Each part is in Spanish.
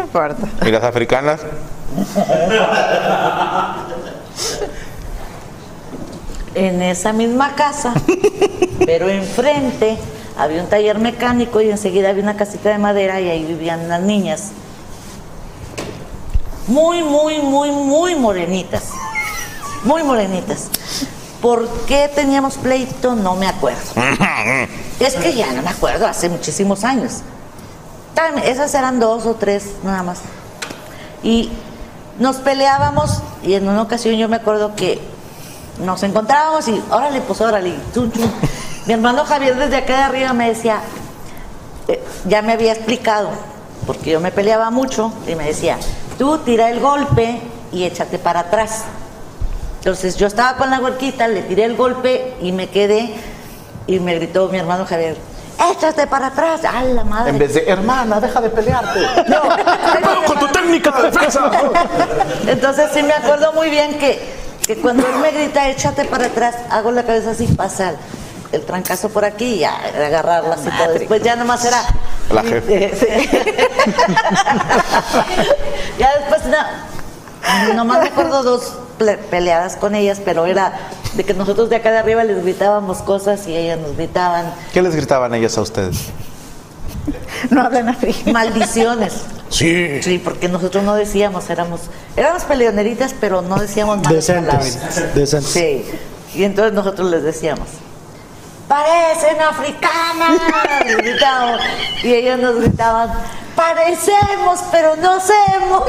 No importa. ¿Y las africanas? En esa misma casa, pero enfrente había un taller mecánico y enseguida había una casita de madera y ahí vivían las niñas. Muy, muy, muy, muy morenitas. Muy morenitas. ¿Por qué teníamos pleito? No me acuerdo. Es que ya no me acuerdo, hace muchísimos años. Esas eran dos o tres nada más. Y nos peleábamos y en una ocasión yo me acuerdo que nos encontrábamos y órale, pues órale, chun, chun. Mi hermano Javier desde acá de arriba me decía, eh, ya me había explicado, porque yo me peleaba mucho y me decía, tú tira el golpe y échate para atrás. Entonces yo estaba con la huerquita, le tiré el golpe y me quedé y me gritó mi hermano Javier, échate para atrás, ¡a la madre! En vez de, hermana, deja de pelearte. No, con tu técnica de defensa. Entonces sí me acuerdo muy bien que, que cuando él me grita échate para atrás, hago la cabeza así, pasa el, el trancazo por aquí y ya, agarrarla así todo. Después ya nomás era... La jefe. Sí. ya después no, nomás me acuerdo dos peleadas con ellas, pero era de que nosotros de acá de arriba les gritábamos cosas y ellas nos gritaban ¿Qué les gritaban ellas a ustedes? No hablan así. maldiciones. Sí. Sí, porque nosotros no decíamos, éramos, éramos peleoneritas, pero no decíamos palabras. Decentes. Decentes. Sí. Y entonces nosotros les decíamos, parecen africanas. Y ellos nos gritaban, parecemos, pero no hacemos.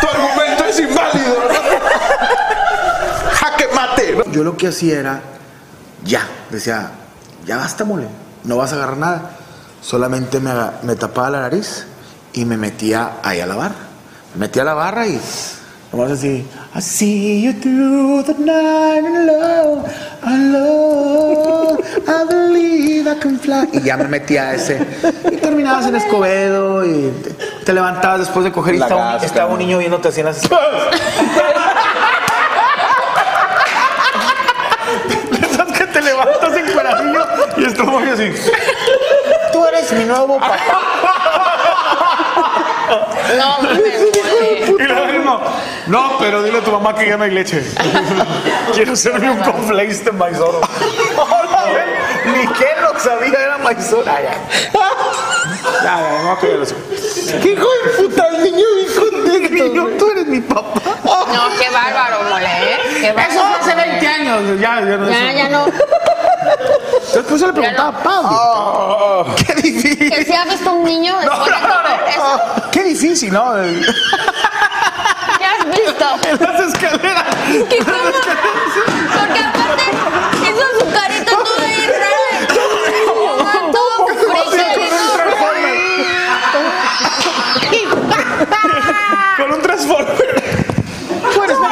Tu argumento es inválido. Jaque mate. Yo lo que hacía era, ya, decía, ya basta, mole, no vas a agarrar nada. Solamente me, me tapaba la nariz y me metía ahí a la barra. Me metía a la barra y nomás así, I see you through the night and love, I love, I believe I can fly. Y ya me metía a ese. Y terminabas en Escobedo y te, te levantabas después de coger y La estaba, gasca, estaba ¿no? un niño viéndote así en las. Pensás que te levantas en cuadradillo y estuvo así. Tú eres mi nuevo papá. No, me Y luego mismo, no, pero dile a tu mamá que ya no hay leche. Quiero serme un conflace de maizoro. Ni que lo sabía, era maizoro. Ya. Ya, ya, no va a creer eso. ¿Qué hijo de puta? El niño bien contento. Tú eres mi papá. No, qué bárbaro, mole, ¿eh? Qué Eso bárbaro. fue hace 20 años. Ya, ya no. Ya, ya no. Después se le preguntaba a Pablo. Qué difícil. Que si ha visto un niño después de comer eso. Qué difícil, ¿no? En ¿Qué has visto? las escaleras. ¿Qué cómo? Porque aparte hizo su carita toda ahí rara. Todo Con un transformer. Tú eres, mi,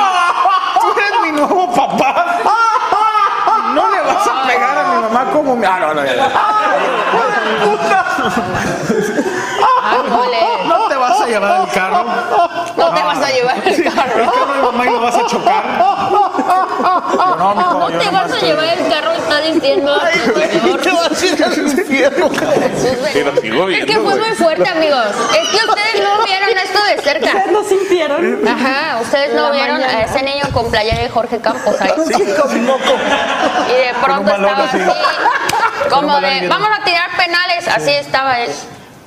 tú eres mi nuevo papá. No le vas a pegar a mi Ah, no, no, ya, ya. Ay, mole. No te vas a llevar el carro. No te vas a llevar el El carro. carro de mamá y lo vas a chocar. Yo, no, No te vas a llevar el carro, está diciendo. Te vas a ir al infierno. Es que fue muy fuerte, amigos. Es que ustedes no vieron esto de cerca. ¿Ustedes lo sintieron? Ajá, ustedes no La vieron mañana. a ese niño con playera de Jorge Campos ahí. Sí, con moco. Y de pronto estaba así. como de, vamos a tirar penales. Así estaba él.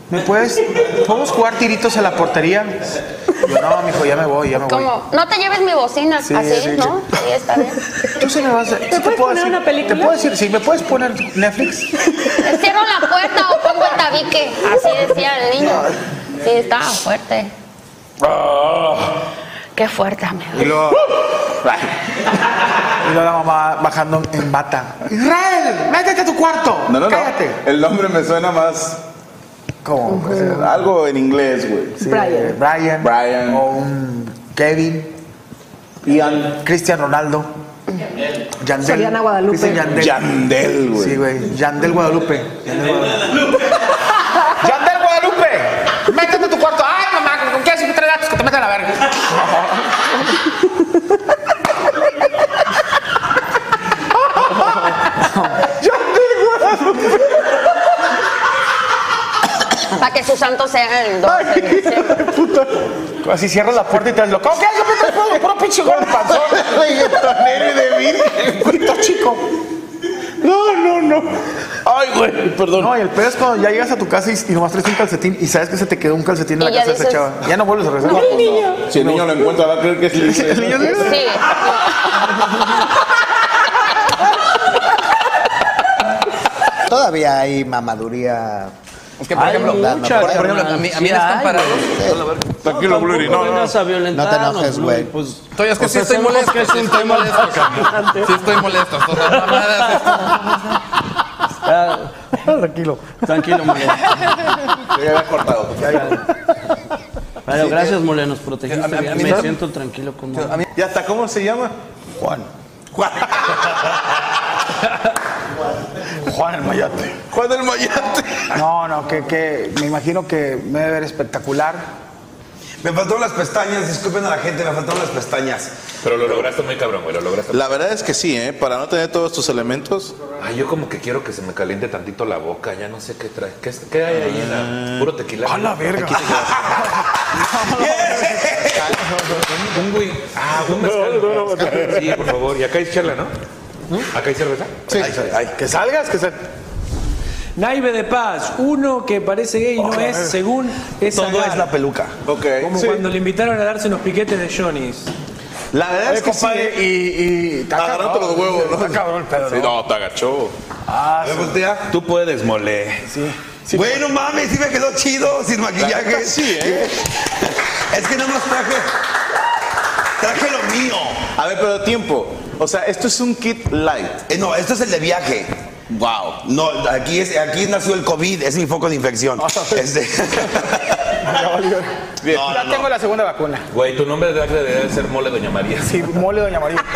¿Me puedes? ¿Podemos jugar tiritos en la portería? Yo, no, mijo, ya me voy, ya me voy. Como, no te lleves mi bocina. Sí, así, sí, ¿no? Sí, está bien. Tú se me vas a... ¿sí te puedes puedo poner decir- una película? ¿Te puedo decir? Sí, ¿me puedes poner Netflix? Cierro la puerta o pongo el tabique. Así decía el niño. Sí, estaba fuerte. Qué fuerte, amigo. Y luego... Y luego la mamá bajando en bata. Israel, métete a tu cuarto. No, no, no. Cállate. El nombre me suena más. ¿Cómo? Pues, eh, Algo en inglés, güey. sí, Brian. eh, Brian. Brian. O un Kevin. Ian. Cristian Ronaldo. Yandel. Soriana Guadalupe. Cristian Yandel. Yandel, güey. Sí, güey. Yandel Guadalupe. Yandel Guadalupe. Yandel Guadalupe. Métete a tu cuarto. Ay, mamá, ¿con qué haces tres datos que te meten a la verga? Para que su santo sea el 12 de diciembre. Así cierras la puerta y te das lo. ¿Cómo que haces? Fuego, puro pinche gordo panzón. Reggaetonero de vir. Cuito chico. No, no, no. Ay, güey, perdón. No, y el pedo es cuando ya llegas a tu casa y, y nomás traes un calcetín y sabes que se te quedó un calcetín en la ya casa de esa chava. Ya no vuelves a regresar. Si el niño lo encuentra, va a creer que es libre. El niño dice, Sí. Todavía hay mamaduría. Es que, por ejemplo, muchas, por, ejemplo, a mí, a mí Sí las hay, camparadas. Tranquilo, Bluri. No, no. vengas a No te enojes, Bluri, güey. Pues, Estoy, es que o sí sea, estoy sabemos molesto. que es sí un estoy tema molesto, cabrón. Sí estoy molesto. Todas las mamadas, esto. Ah, Tranquilo. tranquilo, Moreno. Ya había cortado. Pero gracias, Moreno, nos protegiste. A mí- a mí Me no- siento tranquilo con A mí- ¿Y hasta cómo se llama? Juan. Juan. Juan el Mayate. Juan del Mayate. No, no, que, que me imagino que me debe ver espectacular. Me faltaron las pestañas, disculpen a la gente, me faltaron las pestañas. Pero lo lograste muy cabrón, güey, lo lograste. La verdad es que sí, ¿eh? Para no tener todos tus elementos. Ay, yo como que quiero que se me caliente tantito la boca, ya no sé qué trae. ¿Qué, es- qué hay ahí en la puro tequila? A la verga. Un güey. Ah, un mezcal. Sí, por favor. Y acá hay charla, ¿no? ¿Acá hay cerveza? Sí. Que salgas, que se... Naive de Paz, uno que parece gay y no es, según esa Todo es la peluca. Ok. Como cuando le invitaron a darse unos piquetes de Johnny's. La verdad es que sí. compadre, ¿eh? y... y está Agarrándote cabrón, los huevos, ¿no? Está cabrón el pedo, Sí, ¿no? no, te agachó. A ver, voltea. Tú puedes, mole. Sí. Bueno, mames, sí me quedó chido, sin maquillaje. sí, ¿eh? Es que nada más traje. Traje lo mío. A ver, pero tiempo. O sea, esto es un kit light. Eh, no, esto es el de viaje. Wow. No, aquí, es, aquí nació el COVID, es mi foco de infección. Este- Bien. No, no, Ya no. tengo la segunda vacuna. Güey, tu nombre de debe ser mole Doña María. Sí, mole Doña María.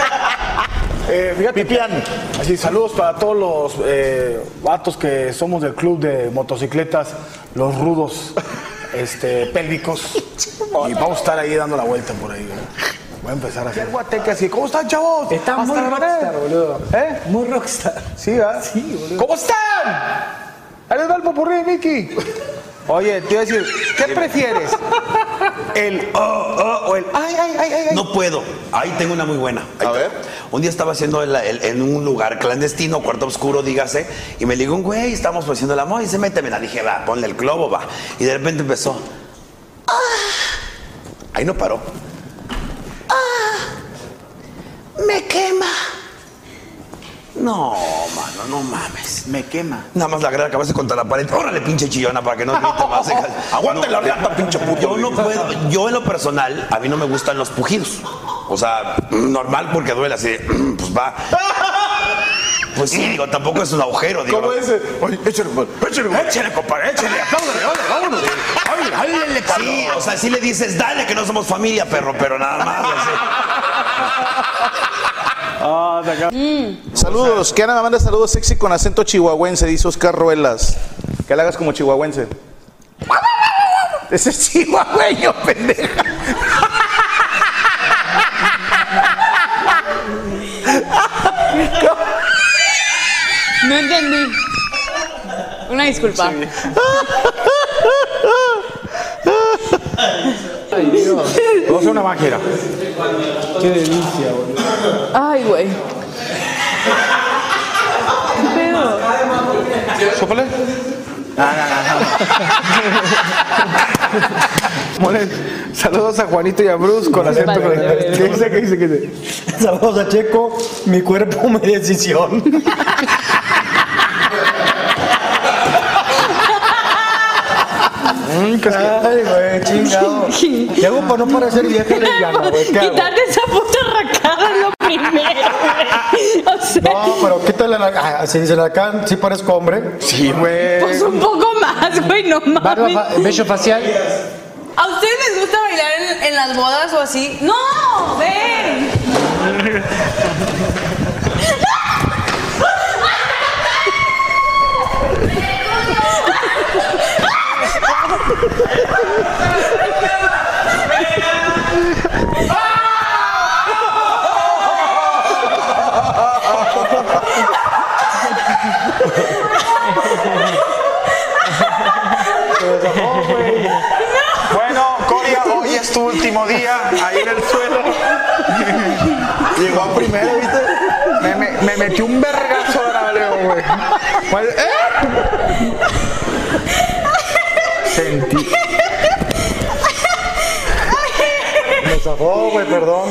Eh, fíjate, Pipián. Así, saludos para todos los eh, vatos que somos del club de motocicletas, los rudos este, pélvicos. Y vamos a estar ahí dando la vuelta por ahí. güey. Voy a empezar a hacer guateque así. ¿Cómo están, chavos? Está muy rockstar, boludo. ¿Eh? Muy rockstar. Sí, ¿verdad? Sí, boludo. ¿Cómo están? Ahí les va el popurrí, Mickey. Oye, te iba a decir, ¿qué prefieres? ¿El oh, oh o el ay, ay, ay, ay? No puedo. Ahí tengo una muy buena. Ahí A ver. Un día estaba haciendo el- el- en un lugar clandestino, cuarto oscuro, dígase, y me ligó un güey, estábamos haciendo el amor y se mete, me la dije, va, ponle el globo, va. Y de repente empezó. "Ah". Ahí no paró. "Ah, me quema. No, mano, no mames. Me quema. Nada más la agarré la cabeza contra la pared. Órale, pinche chillona, para que no grite más. Aguante la riata, pinche puto. Yo no puedo, yo en lo personal, a mí no me gustan los pujidos. O sea, normal porque duele así, pues va. Pues sí, digo, tampoco es un agujero, digo. ¿Cómo ese? Oye, échale, pues, échale. Échale, compadre, échale, apláudale, órale, vámonos. Ay, ay, Sí, o sea, sí le dices, dale que no somos familia, perro, pero nada más. así. Saludos. Que Ana me manda saludos sexy con acento chihuahuense, dice Oscar Ruelas. Que la hagas como chihuahuense. Ese es chihuahueño, pendeja. No entendí. Una disculpa. Vamos a hacer una magia. Qué delicia, boludo. Ay, güey. ¿Qué pedo? Sópale. Mole, saludos a Juanito y a Bruce con acento. con- ¿Qué dice? ¿Qué dice? ¿Qué dice? Saludos a Checo, mi cuerpo, mi decisión. Ay, güey, chingado. ¿Qué hago para no parecer vieja lesbiana, güey? Quitarte esa puta racada es lo primero, güey. sé. No, pero quítale la. Ah, si dice la can, sí parezco hombre. Sí, güey. Pues un poco más, güey, no Barba, mames. fa- bello facial. ¿A ustedes les gusta bailar en, en las bodas o así? ¡No! ¡Ven! Bueno, Coria, hoy es tu último día ahí en el suelo. Llegó primero, ¿viste? Me, me, me metió un vergazo de la güey. Pues, ¿eh? Sentí. Me zafó, güey, perdón.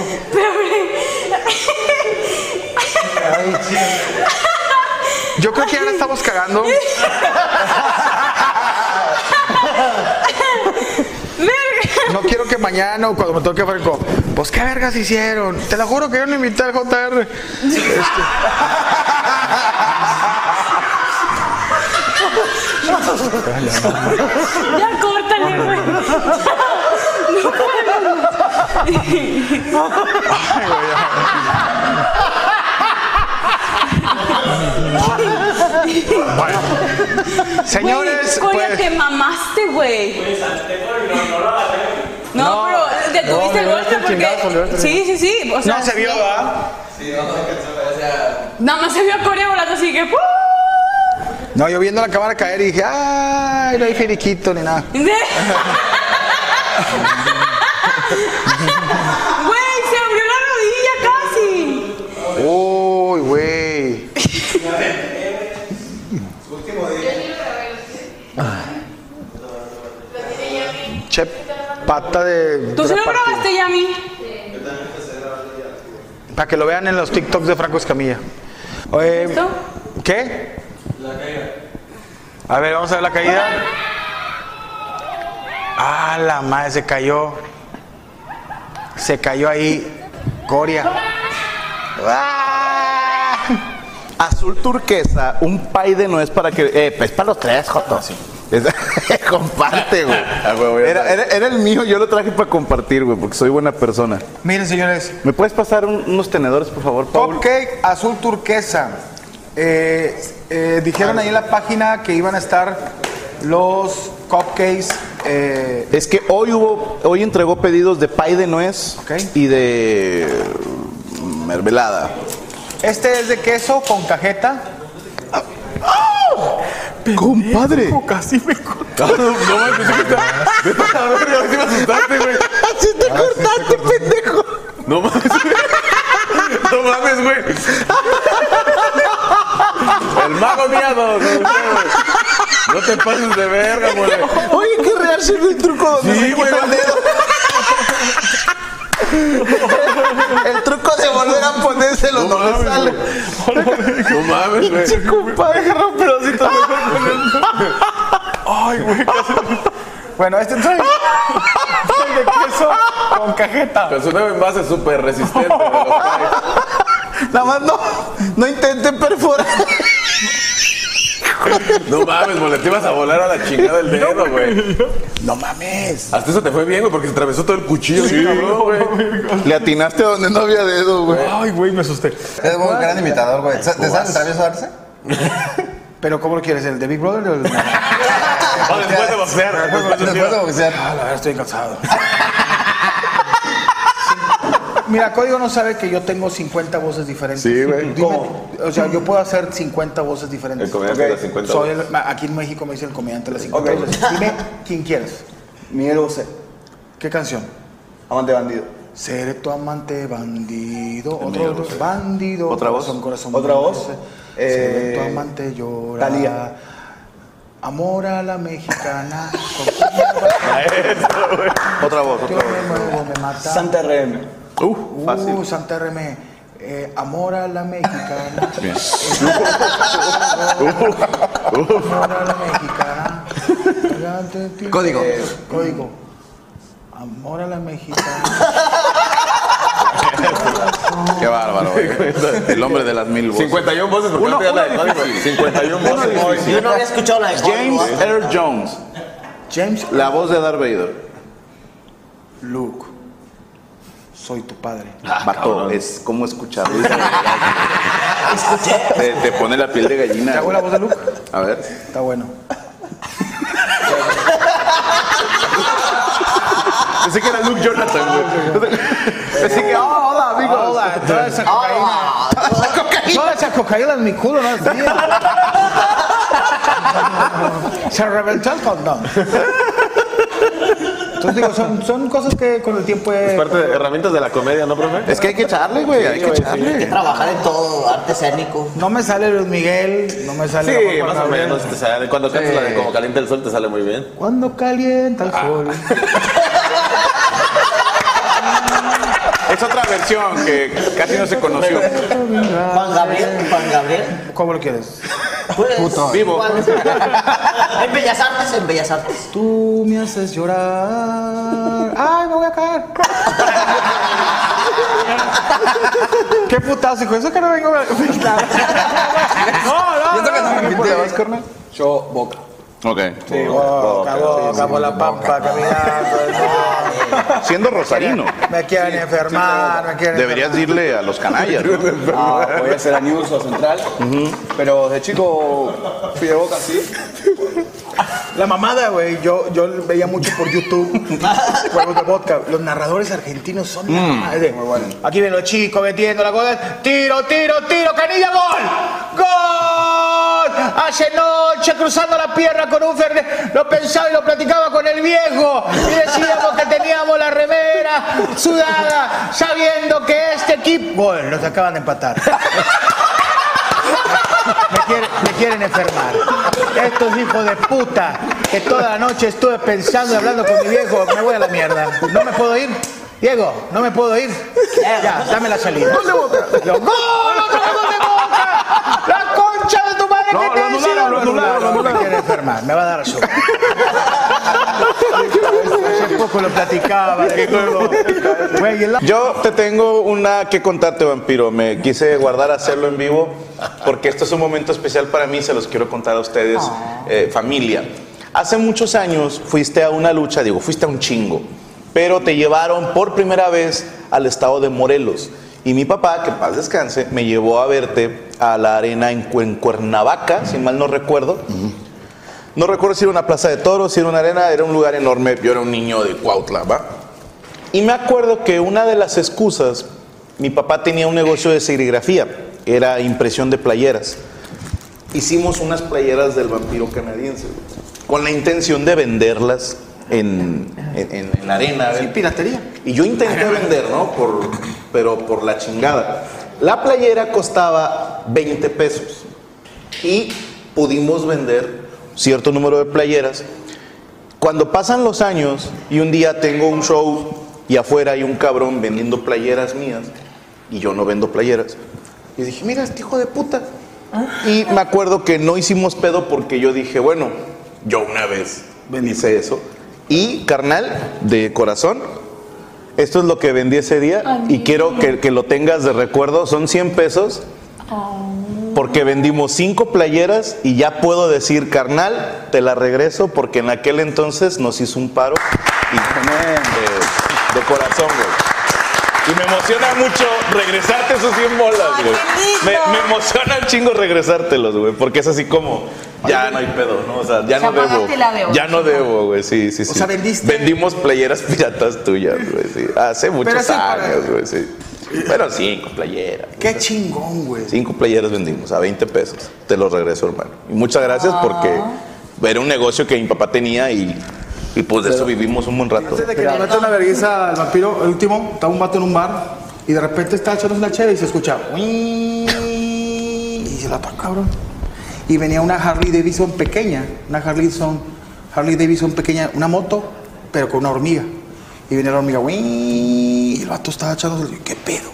Ay. Yo creo que ya la estamos cagando. No quiero que mañana o cuando me toque Franco, pues qué vergas hicieron. Te lo juro que yo no invité al JR. Este, Ya córtale, güey. No Bueno, señores, Güey, pues- te mamaste, güey. No, No, pero te no, tuviste el golpe chingazo, porque. Sí, sí, sí. O sea, no se vio, ¿verdad? Nada más se vio a Corea volando así que. ¡uh! No, yo viendo la cámara caer y dije, ay, no hay finiquito ni nada. Güey, se abrió la rodilla casi. Uy, güey. Che, pata de. ¿Tú se lo grabaste, Yami? Para que lo vean en los TikToks de Franco Escamilla. Oye, ¿Esto? ¿Qué? A ver, vamos a ver la caída. Ah, la madre, se cayó. Se cayó ahí. Coria. Ah. Azul turquesa, un pay de nuez para que. Eh, pues para los tres, Joto. Comparte, güey. Era, era- era el mío, yo lo traje para compartir, güey, porque soy buena persona. Miren, señores. ¿Me puedes pasar un- unos tenedores, por favor, Paul? Cupcake azul turquesa. Eh, eh, dijeron ahí en la página que iban a estar los cupcakes. eh, Es que hoy hubo, hoy entregó pedidos de pay de nuez y de mermelada. este es de queso con cajeta. Compadre. Casi me No, no, pensé que estaba. Vete a la verga, a ver si me asustaste, güey. Así te cortaste, pendejo. No mames. No mames, güey. El mago miado. No, no te pases de verga, güey. Oye, qué real se ve el truco donde Sí, güey. quita el dedo. El truco de volver a ponérselo no, le sale. No mames, güey. Pinche compadre, agarra un pedacito de Ay, güey. casi- Bueno, este trae trae de queso con cajeta. Pero su nuevo envase es súper resistente. de los. Nada más no, no intenten perforar. No mames, mole, te ibas a volar a la chingada del dedo, güey. No mames. Hasta eso te fue bien, güey, porque se atravesó todo el cuchillo. Sí, cabrón, güey. Le atinaste donde no había dedo, güey. Ay, güey, me asusté. Es un gran imitador, güey. ¿Te sabes el travieso Arce? Pero ¿cómo lo quieres? ¿El de Big Brother o el de... Después de boxear. Después de boxear. Ah, la verdad estoy cansado. Mira, Código no sabe que yo tengo 50 voces diferentes. Sí, güey. Dime, O sea, yo puedo hacer 50 voces diferentes. El comediante de las 50 Soy el- aquí en México me dice el comediante de las 50 Ok. voces. Dime quién quieres. Miguel Bosé. ¿Qué canción? Amante bandido. Seré tu amante bandido. Otro, otro. Bandido. ¿Otra voz? Corazón, corazón. ¿Otra voz? Seré Eh, tu amante llora. Thalía. Amor a la mexicana. Otra voz, Yo otra voz. me muevo, me mata. Santa RM. Uh, Uh, fácil. Santa RM. Eh, amor a la mexicana. Bien. Amor a la mexicana. Código. Eh, código. Amor a la mexicana. Qué bárbaro, güey. El hombre de las mil voces. 51 voces porque Uno- no la de código. difícil. 51 Uno voces. Yo no había escuchado la de James código. Earl Jones. James, La voz de Darth Vader. Luke, soy tu padre. Vato, es como escucharlo. te, te pone la piel de gallina. ¿Te hago la voz de Luke? A ver. Está bueno. Pensé que era Luke Jonathan, güey. Pensé que, oh, hola, amigos. Hola, toda esa cocaína. Toda esa cocaína en mi culo no es mía. Se reventó el condón. Entonces digo, son, son cosas que con el tiempo Es parte de herramientas de la comedia, ¿no, profe? Es que hay que echarle, güey. Hay que Hay que echarle. trabajar en todo, arte escénico. No me sale Luis Miguel, no me sale... Sí, más o menos te sale. Cuando cantas la de Como calienta el sol te sale muy bien. Cuando calienta el sol. Es otra versión que casi no se conoció. Juan Gabriel, Juan Gabriel. ¿Cómo lo quieres? Pues, Puto. Vivo. en Bellas Artes, en Bellas Artes. Tú me haces llorar. Ay, me voy a caer. Qué putazo, hijo. Eso que no vengo a. No, no. ¿Y eso que no me ¿Qué pinté? vas, carnal? Yo, boca. Ok. Sí, boca, boca, por la pampa, caminando. Siendo rosarino, Me quieren enfermar, me quieren deberías irle a los canallas. ¿no? Ah, voy a hacer a News o Central. Pero de chico fui de boca así. La mamada, güey, yo, yo veía mucho por YouTube juegos de vodka. Los narradores argentinos son la madre. Aquí ven los chicos metiendo la cosa. Tiro, tiro, tiro, canilla, gol. ¡Gol! Hace noche cruzando la pierna con un Fernet. Lo pensaba y lo platicaba con el viejo. Y decíamos que teníamos la remera sudada, sabiendo que este equipo. Gol, nos acaban de empatar. Me quieren, me quieren enfermar. Estos hijos de puta que toda la noche estuve pensando y hablando con mi viejo, me voy a la mierda. No me puedo ir. Diego, no me puedo ir. Ya, dame la salida. ¡Gol! Madre No, que lo te anularon, lo anularon, lo Me anularon. quiere enfermar, me va a dar azúcar. Hace poco lo platicaba. de todo. Yo te tengo una que contarte, vampiro. Me quise guardar hacerlo en vivo porque esto es un momento especial para mí. Se los quiero contar a ustedes, eh, familia. Hace muchos años fuiste a una lucha, digo, fuiste a un chingo, pero te llevaron por primera vez al estado de Morelos. Y mi papá, que paz descanse, me llevó a verte a la arena en, Cu- en Cuernavaca, si mal no recuerdo. No recuerdo si era una plaza de toros, si era una arena, era un lugar enorme. Yo era un niño de Cuautla, ¿va? Y me acuerdo que una de las excusas, mi papá tenía un negocio de serigrafía, era impresión de playeras. Hicimos unas playeras del vampiro canadiense, con la intención de venderlas en, en, la arena. Sí, ¿ven? piratería. Y yo intenté vender, ¿no? Por, pero por la chingada. La playera costaba 20 pesos y pudimos vender cierto número de playeras. Cuando pasan los años y un día tengo un show y afuera hay un cabrón vendiendo playeras mías y yo no vendo playeras, y dije, mira, este hijo de puta. Y me acuerdo que no hicimos pedo porque yo dije, bueno, yo una vez hice eso. Y carnal, de corazón, esto es lo que vendí ese día y quiero que, que lo tengas de recuerdo. Son 100 pesos porque vendimos cinco playeras y ya puedo decir, carnal, te la regreso porque en aquel entonces nos hizo un paro y de, de corazón, güey. Y me emociona mucho regresarte esos 100 bolas, güey. me emociona un chingo regresártelos, güey, porque es así como, ya no hay pedo, ¿no? O sea, ya O sea, no debo. Ya no debo, güey, sí, sí, sí. sea, vendiste- Vendimos playeras piratas tuyas, güey, sí. Hace muchos años, güey, sí. Pero cinco playeras. Qué chingón, güey. Cinco playeras vendimos a 20 pesos. Te los regreso, hermano. Y muchas gracias porque era un negocio que mi papá tenía y, y pues de eso vivimos un buen rato. Antes de que le meta una vergüenza al vampiro, el último, estaba un vato en un bar y de repente está echándose una chévere y se escucha. "Uii", Y se la toca, cabrón. Y venía una Harley Davidson pequeña, una Harley Davidson, Harley Davidson pequeña, una moto, pero con una hormiga. Y venía la hormiga, "Uii", y el vato estaba echándose, ¿qué pedo?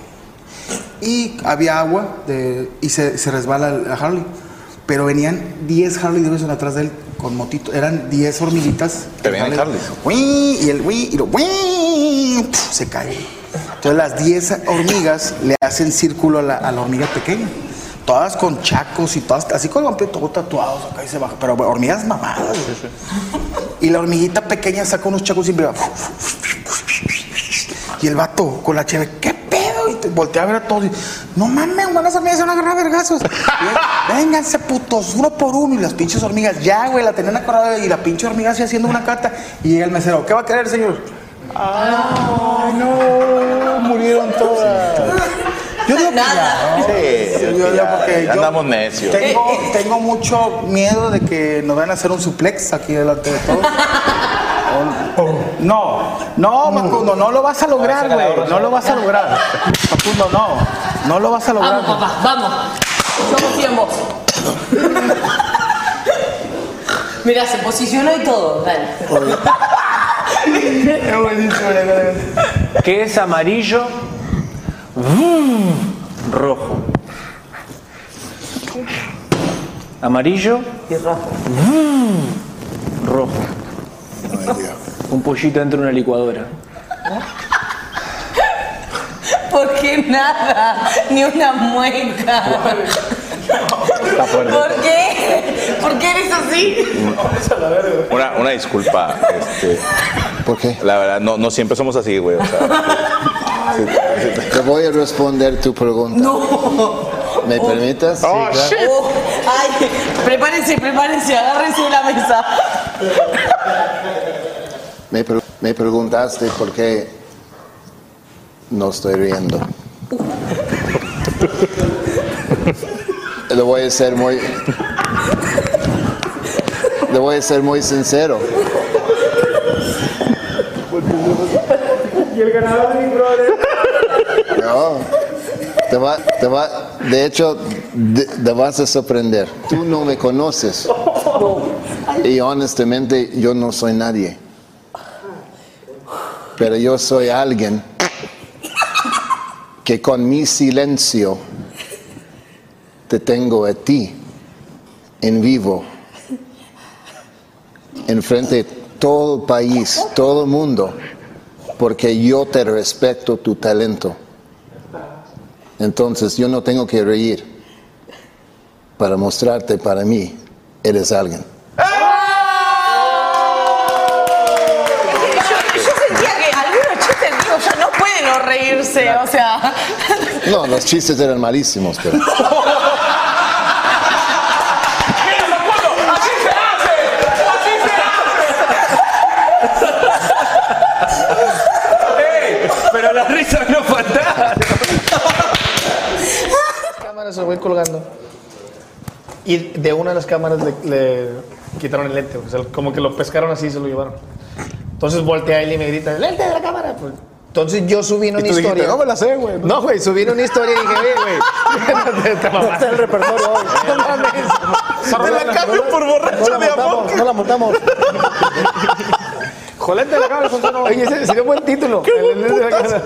Y había agua de, y se, se resbala la Harley. Pero venían 10 Harley Davidson atrás de él con motito. Eran 10 hormiguitas. Te venían Harleys. Uii, y el uii, y lo pf, se cae. Entonces Entonces las 10 hormigas le hacen círculo a la, a la hormiga pequeña. Todas con chacos y todas, así con el vampiro todos tatuados acá y se baja. Pero hormigas mamadas. Y la hormiguita pequeña saca unos chacos y empieza. Y el vato con la cheve, ¿qué pedo? Y te voltea a ver a todos. y, no mames, van a hormigas se van a agarrar a vergazos. Vénganse, putos, uno por uno. Y las pinches hormigas, ya, güey, la tenían acorralada. Y la pinche hormiga así haciendo una cata. Y llega el mesero, ¿qué va a querer, señor? Ay, no, murieron todas. Yo digo que ya, ¿no? Sí, yo digo ya, porque ya yo andamos necios. Tengo, tengo mucho miedo de que nos van a hacer un suplex aquí delante de todos. No, no, Macundo, no lo vas a lograr, güey. No lo vas a lograr. Macundo, no. No lo vas a lograr. Vamos, papá, vamos. Somos 100 vos. Mira, se posicionó y todo. Dale. Es buenísimo. ¿Qué es amarillo? Rojo. Amarillo. Y rojo. rojo. Un pollito dentro de una licuadora. ¿Por qué nada? Ni una mueca. ¿Por qué? ¿Por qué eres así? Una, una disculpa. Este, ¿Por qué? La verdad, no, no siempre somos así, güey. O sea, Te voy a responder tu pregunta. No. ¿Me permitas? Oh, Sí, claro. Oh, ay, prepárense, prepárense, agárrense de la mesa. Me, pre- me preguntaste por qué no estoy riendo. Le voy a ser muy. Le voy a ser muy sincero. De. No. Te va, te va, de hecho, te vas a sorprender. Tú no me conoces. Y honestamente, yo no soy nadie. Pero yo soy alguien que con mi silencio te tengo a ti en vivo, enfrente de todo el país, todo el mundo, porque yo te respeto tu talento. Entonces yo no tengo que reír para mostrarte para mí, eres alguien. Yo, yo sentía que algunos chistes míos ya no pueden no reírse, o sea. No, los chistes eran malísimos, pero... ¡Ey! Pero la risa no faltaba. Se voy colgando. Y de una de las cámaras le, le quitaron el lente. O sea, como que lo pescaron así y se lo llevaron. Entonces voltea él y me grita, ¡el lente de la cámara! Pues, entonces yo subí en una tú dijiste, historia. "No me la sé, güey". No, güey, subí en una historia y dije, "Ve, güey. te mamaste el repertorio hoy. No mames. Te la cambio por borracho de amor. No la montamos. Jolente de la cámara funcionó. Oye, ese sería un buen título. El lente de la cámara.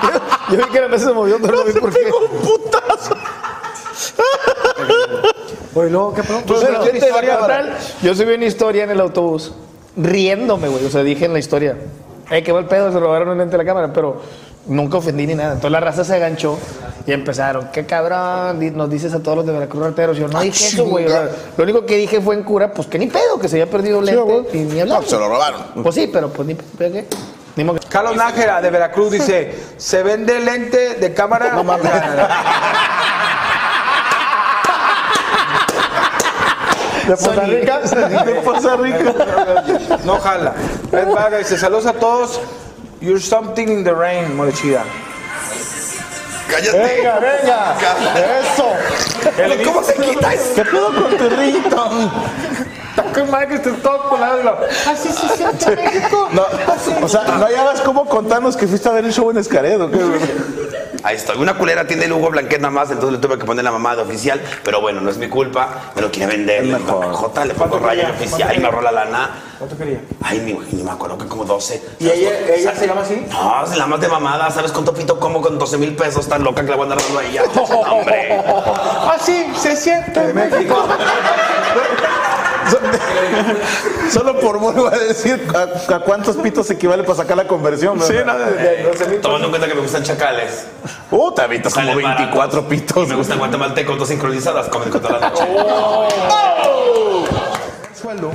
Yo vi que la mesa se movió, pero no vi por qué. un putazo. Oye, luego, ¿qué pasó? Pues, Yo Yo subí una historia en el autobús, riéndome, güey. O sea, dije en la historia, eh, qué mal pedo, se robaron el lente de la cámara, pero nunca ofendí ni nada. Entonces la raza se aganchó y empezaron, qué cabrón, nos dices a todos los de Veracruz rateros. Yo no dije eso, güey. o sea, lo único que dije fue en cura, pues que ni pedo, que se había perdido el lente y ni hablar. No, se lo robaron. Pues sí, pero pues ni pedo, ¿qué? Carlos Nájera de Veracruz dice, ¿se vende lente de cámara? No mames. ¿De Costa Rica? De Costa Rica. No jala. Ed Vaga dice, saludos a todos. You're something in the rain, molechida. Cállate. Venga, venga. Eso. ¿Cómo se quita eso? ¿Qué pedo con tu ringtone? Qué mal que estés todo colado. Ah, sí, sí, sí, sí, México. no, o sea, no hayabas cómo contarnos que fuiste a ver el show en Escaredo. Ahí estoy. Una culera tiene el Hugo Blanquet nada más, entonces le tuve que poner la mamá de oficial. Pero bueno, no es mi culpa. Me lo quiere vender. Le Jota, le pongo raya de oficial y me ahorro la lana. ¿Cuánto quería? Ay, ni, ni me acuerdo que como 12. ¿Y ella, ella se llama así? No, se la más de mamada. ¿Sabes cuánto pito como con 12 mil pesos? Tan loca que la voy a andar dando a ella. Hombre. Ah, sí, se siente en México. Solo por vuelvo a decir a, a cuántos pitos equivale para sacar la conversión. Sí, ¿verdad? no, de- de- de 12 mil. Tomando en cuenta que me gustan chacales. Uh, te avientas como Salen 24 baratos. pitos. Y me gustan guatemaltecos, dos sincronizadas, comen con toda la noche. sueldo.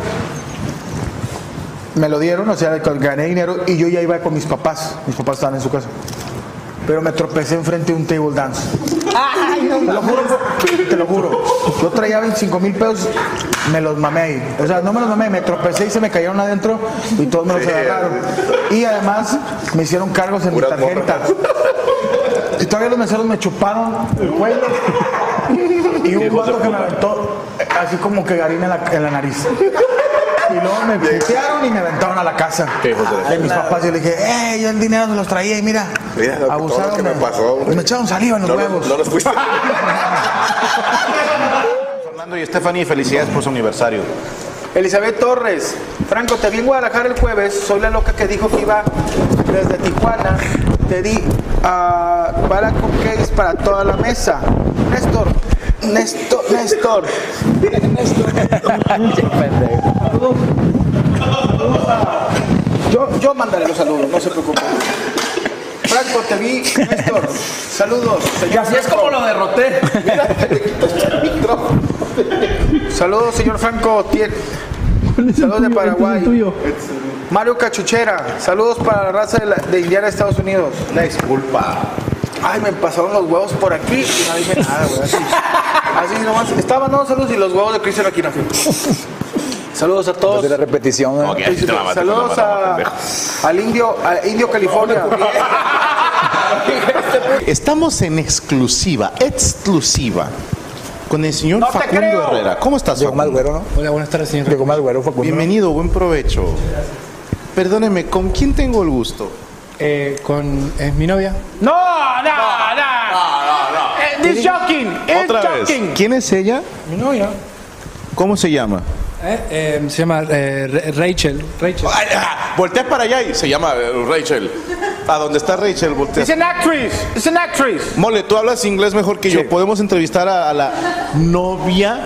Me lo dieron, o sea, gané dinero y yo ya iba con mis papás. Mis papás estaban en su casa. Pero me tropecé enfrente de un table dance. Ay, no Te lo juro, te lo juro. Yo traía 25 mil pesos, me los mamé ahí. O sea, no me los mamé, me tropecé y se me cayeron adentro y todos me los agarraron. Y además me hicieron cargos en mi tarjeta. Y todavía los meseros me chuparon el cuello. Y un vato que me aventó así como que harina en la, en la nariz. Y luego me putearon y me aventaron a la casa de mis papás. Y le dije, ¡eh! Yo el dinero se los traía y mira, Mira lo que- abusaron. todo lo que me de- pasó, hombre. me echaron saliva en los No huevos. no los fuiste. Fernando y Stephanie, felicidades por su aniversario. Elizabeth Torres, Franco, te vi en Guadalajara el jueves, soy la loca que dijo que iba desde Tijuana, te di ah, para cupcakes para toda la mesa. Néstor, Néstor, Néstor. Yo, yo mandaré los saludos, no se preocupen. Franco, te vi, Néstor. Saludos. Y así es como lo derroté. Saludos, señor Franco. Saludos de Paraguay. Mario Cachuchera. Saludos para la raza de, la- de Indiana, Estados Unidos. Una disculpa. Ay, me pasaron los huevos por aquí y no dije nada, güey. Así, así nomás. Estaban dando saludos y los huevos de Cristian aquí. Saludos a todos. De la repetición. ¿no? Ok, así te mamaste, Saludos a, al indio, a Indio California. Estamos en exclusiva, exclusiva, con el señor No Facundo creo. Herrera. ¿Cómo estás, Llegó más Facundo? güero, ¿no? Hola, buenas tardes, señor. Llegó más güero, Facundo. Bienvenido, buen provecho. Perdóneme, ¿con quién tengo el gusto? Eh, con eh, mi novia. No, no, no. Eh, This joking. It's Otra vez. joking. ¿Quién es ella? Mi novia. ¿Cómo se llama? Eh, eh, se llama eh, Ra- Rachel. Rachel. Ay, ah, voltea para allá y se llama eh, Rachel. ¿A dónde está Rachel? It's an actress. It's an actress. Mole, tú hablas inglés mejor que yo. ¿Podemos entrevistar a, a la novia?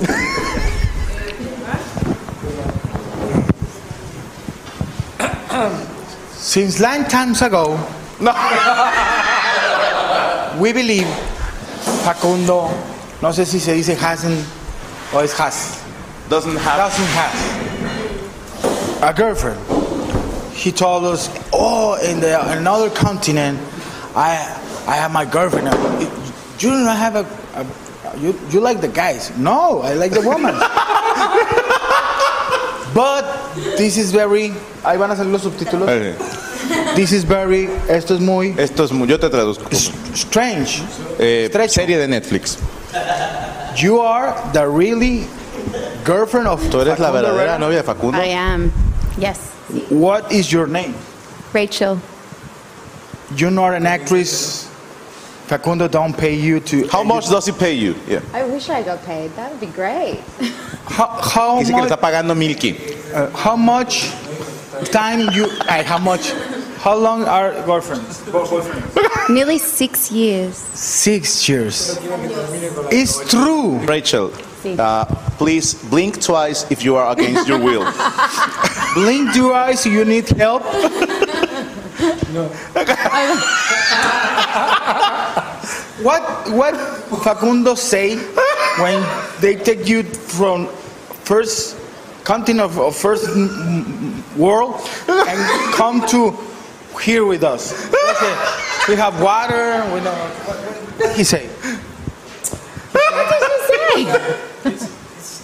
Since long times ago, no. we believe Facundo, no sé si se dice hasn't o es has, Doesn't have. doesn't have a girlfriend. He told us, oh, in the another continent, I I have my girlfriend. You don't have a, a you you like the guys? No, I like the woman. But this is very. Ahí van a salir los subtítulos. Eh, This is very. Esto es muy Esto es muy. Yo te traduzco. strange. Eh, serie de Netflix. You are the really girlfriend of. Tú eres la Facundo verdadera Herrera? novia de Facundo. I am. Yes. What is your name? Rachel. You're not an actress. Facundo don't pay you to. How much does he pay you? Yeah. I wish I got paid. That would be great. How, how Dice que le much? está pagando Milky. uh, how much time you? Uh, how much? How long are girlfriends? Nearly six years. Six years. It's true. Rachel, uh, please blink twice if you are against your will. Blink your eyes. You need help. What what Facundo say when they take you from first continent of, of first m- m- world and come to here with us? They say, we have water. We know. What did he say?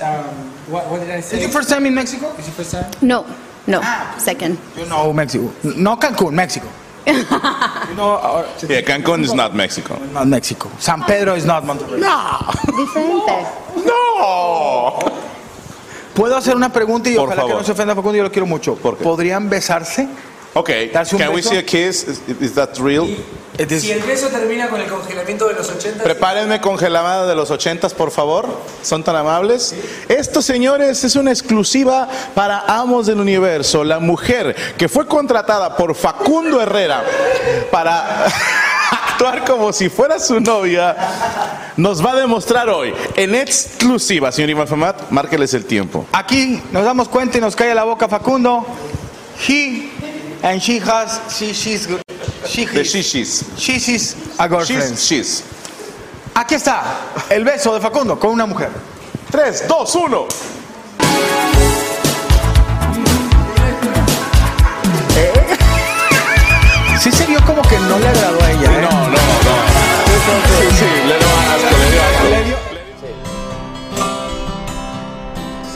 Um, what, what did I say? Is your first time in Mexico? Is your first time? No, no. Second. You know Mexico. No Cancun, Mexico. You know, uh, Yeah, Cancun is not Mexico. not Mexico. San Pedro is not Monterrey. Diferente. No. Puedo hacer una pregunta y Por ojalá que favor. no se ofenda Facundo, yo lo quiero mucho. ¿Por qué? ¿Podrían besarse? Okay. Darse un Can we beso? see a kiss? Is, is that real? It is- Si el beso termina con el congelamiento de los 80. Prepárenme congelada de los ochentas, por favor. Son tan amables. Esto, señores, es una exclusiva para Amos del Universo. La mujer que fue contratada por Facundo Herrera para actuar como si fuera su novia, nos va a demostrar hoy, en exclusiva, señor Iván Famat, márqueles el tiempo. Aquí nos damos cuenta y nos cae la boca Facundo. He and she has she she's she The shishis. She's is a girlfriend. She's, she's. Aquí está el beso de Facundo con una mujer. 3, 2, 1. Sí se vio como que no le agradó a ella. ¿eh? No, no, no. Sí, sí, le dio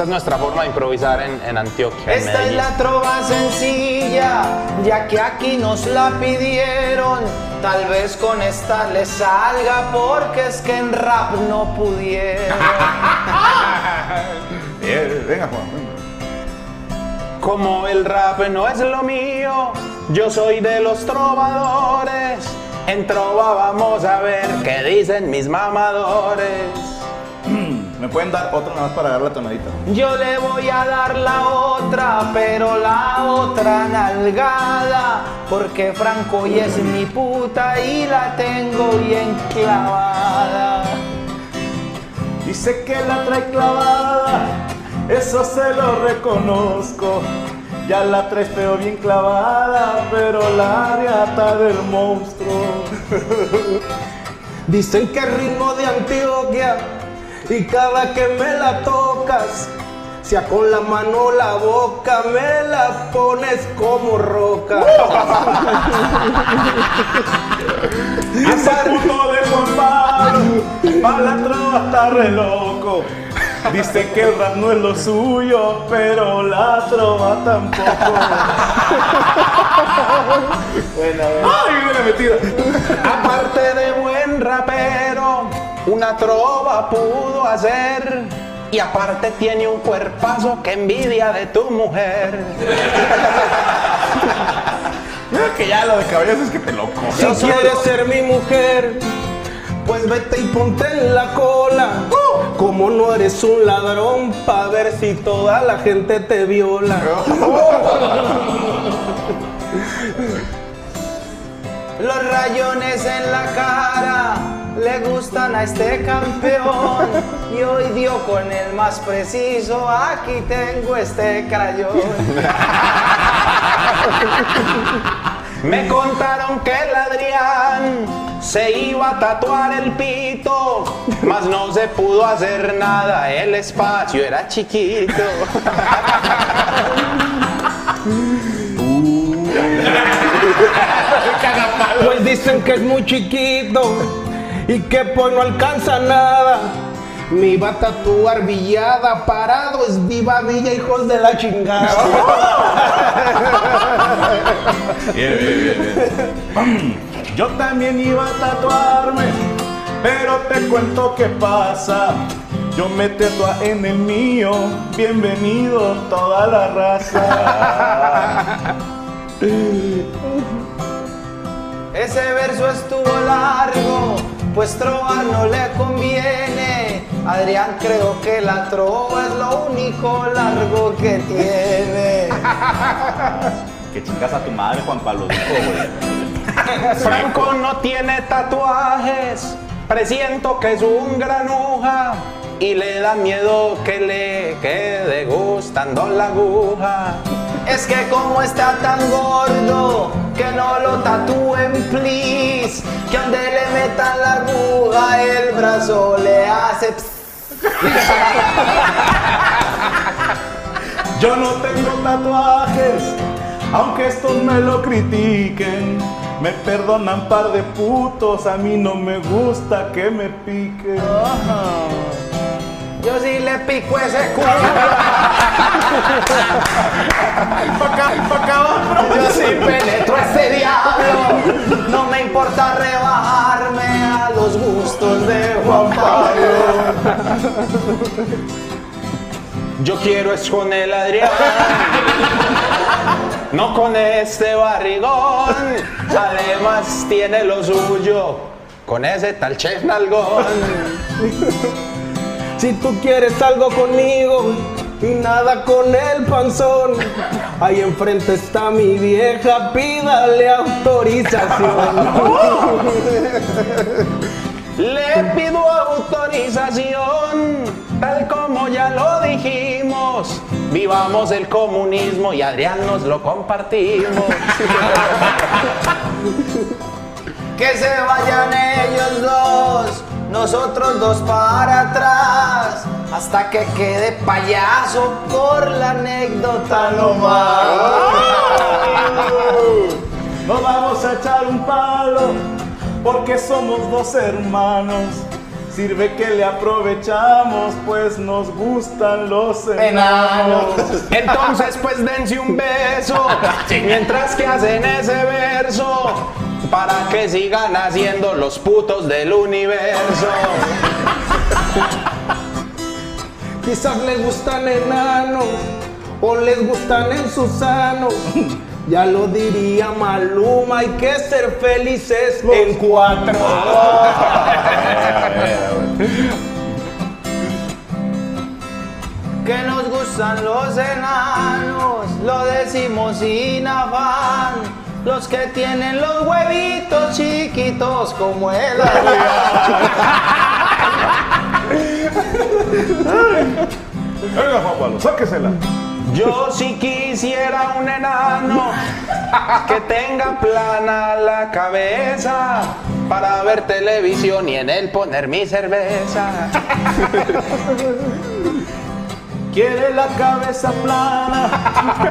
Esta es nuestra forma de improvisar en, en Antioquia. en Esta es la trova sencilla, ya que aquí nos la pidieron. Tal vez con esta le salga, porque es que en rap no pudieron. venga, Juan. Como el rap no es lo mío, yo soy de los trovadores. En trova vamos a ver qué dicen mis mamadores. ¿Me pueden dar otra nada más para dar la tonadita? Yo le voy a dar la otra, pero la otra nalgada, porque Franco y es mi puta y la tengo bien clavada. Dice que la trae clavada, eso se lo reconozco. Ya la traes pero bien clavada, pero la riata del monstruo. Dicen que es ritmo de Antioquia y cada que me la tocas, sea con la mano o la boca, me la pones como roca. Puto de Juan Pablo, pa' la trova está re loco. Dice que el rap no es lo suyo, pero la trova tampoco. buena, ¡Ay, buena metida! Aparte de buen rapero, una trova pudo hacer. Y aparte tiene un cuerpazo que envidia de tu mujer. Mira que ya lo de caballos es que te loco. Si quieres ser mi mujer, pues vete y ponte en la cola. Como no eres un ladrón, pa' ver si toda la gente te viola. Los rayones en la cara le gustan a este campeón. Y hoy dio con el más preciso. Aquí tengo este crayón. Me contaron que el Adrián se iba a tatuar el pito, mas no se pudo hacer nada, el espacio era chiquito. Pues dicen que es muy chiquito y que pues no alcanza nada. Me iba a tatuar villada, parado es viva villa, hijos de la chingada. Bien, bien, bien, bien. Yo también iba a tatuarme, pero te cuento qué pasa. Yo me tatúa en el mío, bienvenido toda la raza. Ese verso estuvo largo, pues trova no le conviene. Adrián creo que la trova es lo único largo que tiene. Que chingas a tu madre, Juan Pablo. Franco no tiene tatuajes, presiento que es un granuja y le da miedo que le quede gustando la aguja. Es que como está tan gordo, que no lo tatúen, please. Que donde le metan la aguja, el brazo le hace. Yo no tengo tatuajes, aunque estos me lo critiquen. Me perdonan par de putos, a mí no me gusta que me piquen. Yo sí le pico ese culo. Yo sí penetro a ese diablo. No me importa rebajarme a los gustos de Juan Pablo. Yo quiero es con el Adrián, no con este barrigón. Además tiene lo suyo con ese tal chef nalgón. Si tú quieres algo conmigo, y nada con el panzón. Ahí enfrente está mi vieja, pídale autorización. Le pido autorización, tal como ya lo dijimos. Vivamos el comunismo y Adrián nos lo compartimos. Que se vayan ellos dos, nosotros dos para atrás, hasta que quede payaso por la anécdota nomás. Nos vamos a echar un palo porque somos dos hermanos. Sirve que le aprovechamos, pues nos gustan los enanos. Entonces pues dense un beso mientras que hacen ese verso para que sigan haciendo los putos del universo. Quizás les gustan enanos o les gustan en Susano. Ya lo diría Maluma, hay que ser felices en cuatro. Que nos gustan los enanos, lo decimos sin afán. Los que tienen los huevitos chiquitos como el Venga, Juan Pablo, sáquesela. Yo si quisiera un enano que tenga plana la cabeza para ver televisión y en él poner mi cerveza. Quiere la cabeza plana,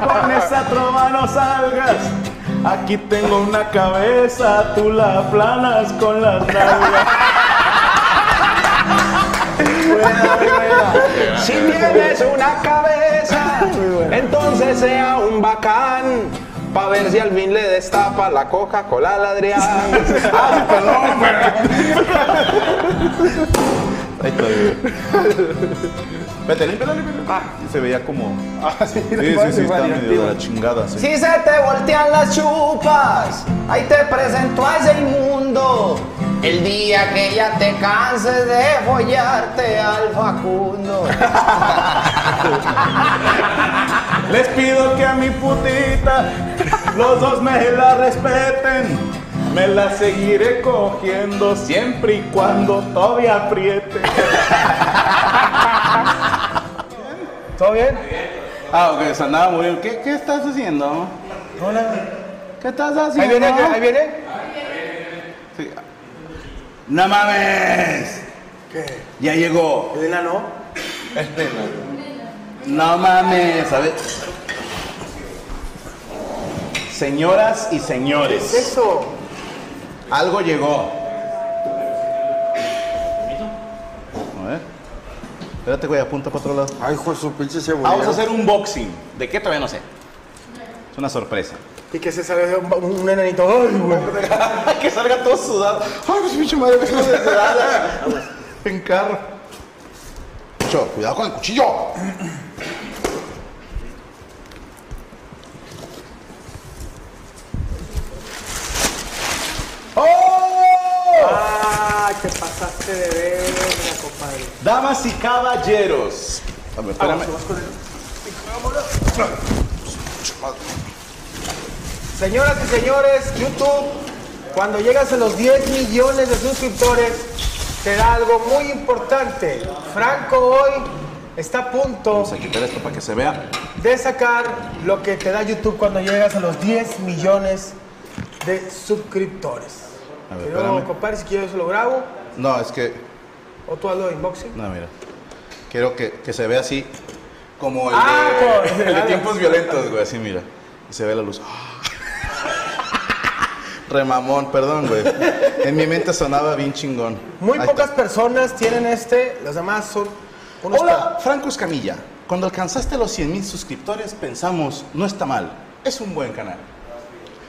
con esa trova no salgas. Aquí tengo una cabeza, tú la planas con las nalgas. Si tienes una cabeza, entonces sea un bacán. Pa' ver si al fin le destapa la Coca-Cola al Adrián. Ah, perdón, Ahí está. Vete, límpiala, límpiala. Ah, se veía como. Ah, sí, Sí, sí, sí, está medio de la chingada. Sí. Si se te voltean las chupas, ahí te presento a ese inmundo. El día que ya te canses de follarte al Facundo. Les pido que a mi putita los dos me la respeten. Me la seguiré cogiendo siempre y cuando todavía apriete. ¿Todo bien? Ah, ok, se andaba muriendo. ¿Qué, qué estás haciendo? Hola. ¿Qué estás haciendo? Ahí viene, ahí viene. Sí. ¡No mames! ¿Qué? Ya llegó. ¿El enano? Este No mames, a ver. Señoras y señores. ¿Qué es eso? Algo llegó. A ver. Espérate, güey, apunta para otro lado. Ay, hijo de su pinche cebolla. Vamos a hacer un boxing. ¿De qué todavía no sé? Es una sorpresa. Y que se salga un, un enanito. Ay, güey. que salga todo sudado. Ay, pues pinche madre, me estoy desesperada. En carro. Cho, cuidado con el cuchillo. ¡Oh! Ah, te pasaste de verga, compadre. Damas y caballeros. Ver, espérame. Señoras y señores, YouTube, cuando llegas a los 10 millones de suscriptores, te da algo muy importante. Franco hoy está a punto Vamos a quitar esto para que se vea. de sacar lo que te da YouTube cuando llegas a los 10 millones de suscriptores. A ver, espérame. compadre, si quieres lo grabo. No, es que. O tú hazlo de unboxing. No, mira. Quiero que, que se vea así. Como el, Ah, de, el de tiempos violentos, güey. Así, mira. Y se ve la luz. Remamón, perdón, güey. En mi mente sonaba bien chingón. Muy Ahí pocas personas tienen este, los demás son unos Hola, Franco Escamilla. Cuando alcanzaste los 100 mil suscriptores, pensamos, no está mal, es un buen canal.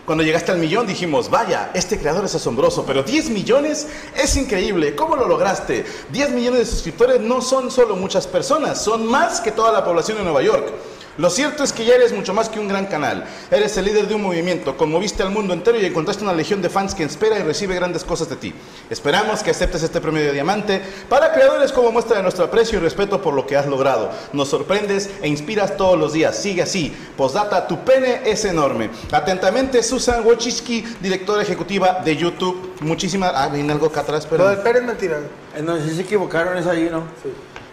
Cuando llegaste al millón dijimos, vaya, este creador es asombroso, pero 10 millones es increíble. ¿Cómo lo lograste? 10 millones de suscriptores no son solo muchas personas, son más que toda la población de Nueva York. Lo cierto es que ya eres mucho más que un gran canal. Eres el líder de un movimiento, conmoviste al mundo entero y encontraste una legión de fans que espera y recibe grandes cosas de ti. Esperamos que aceptes este premio de diamante para creadores como muestra de nuestro aprecio y respeto por lo que has logrado. Nos sorprendes e inspiras todos los días. Sigue así. Postdata, tu pene es enorme. Atentamente, Susan Wojcicki, directora ejecutiva de YouTube. Muchísimas... Ah, viene algo acá atrás, pero... Lo del Pérez es mentira. No, si se equivocaron es ahí, ¿no?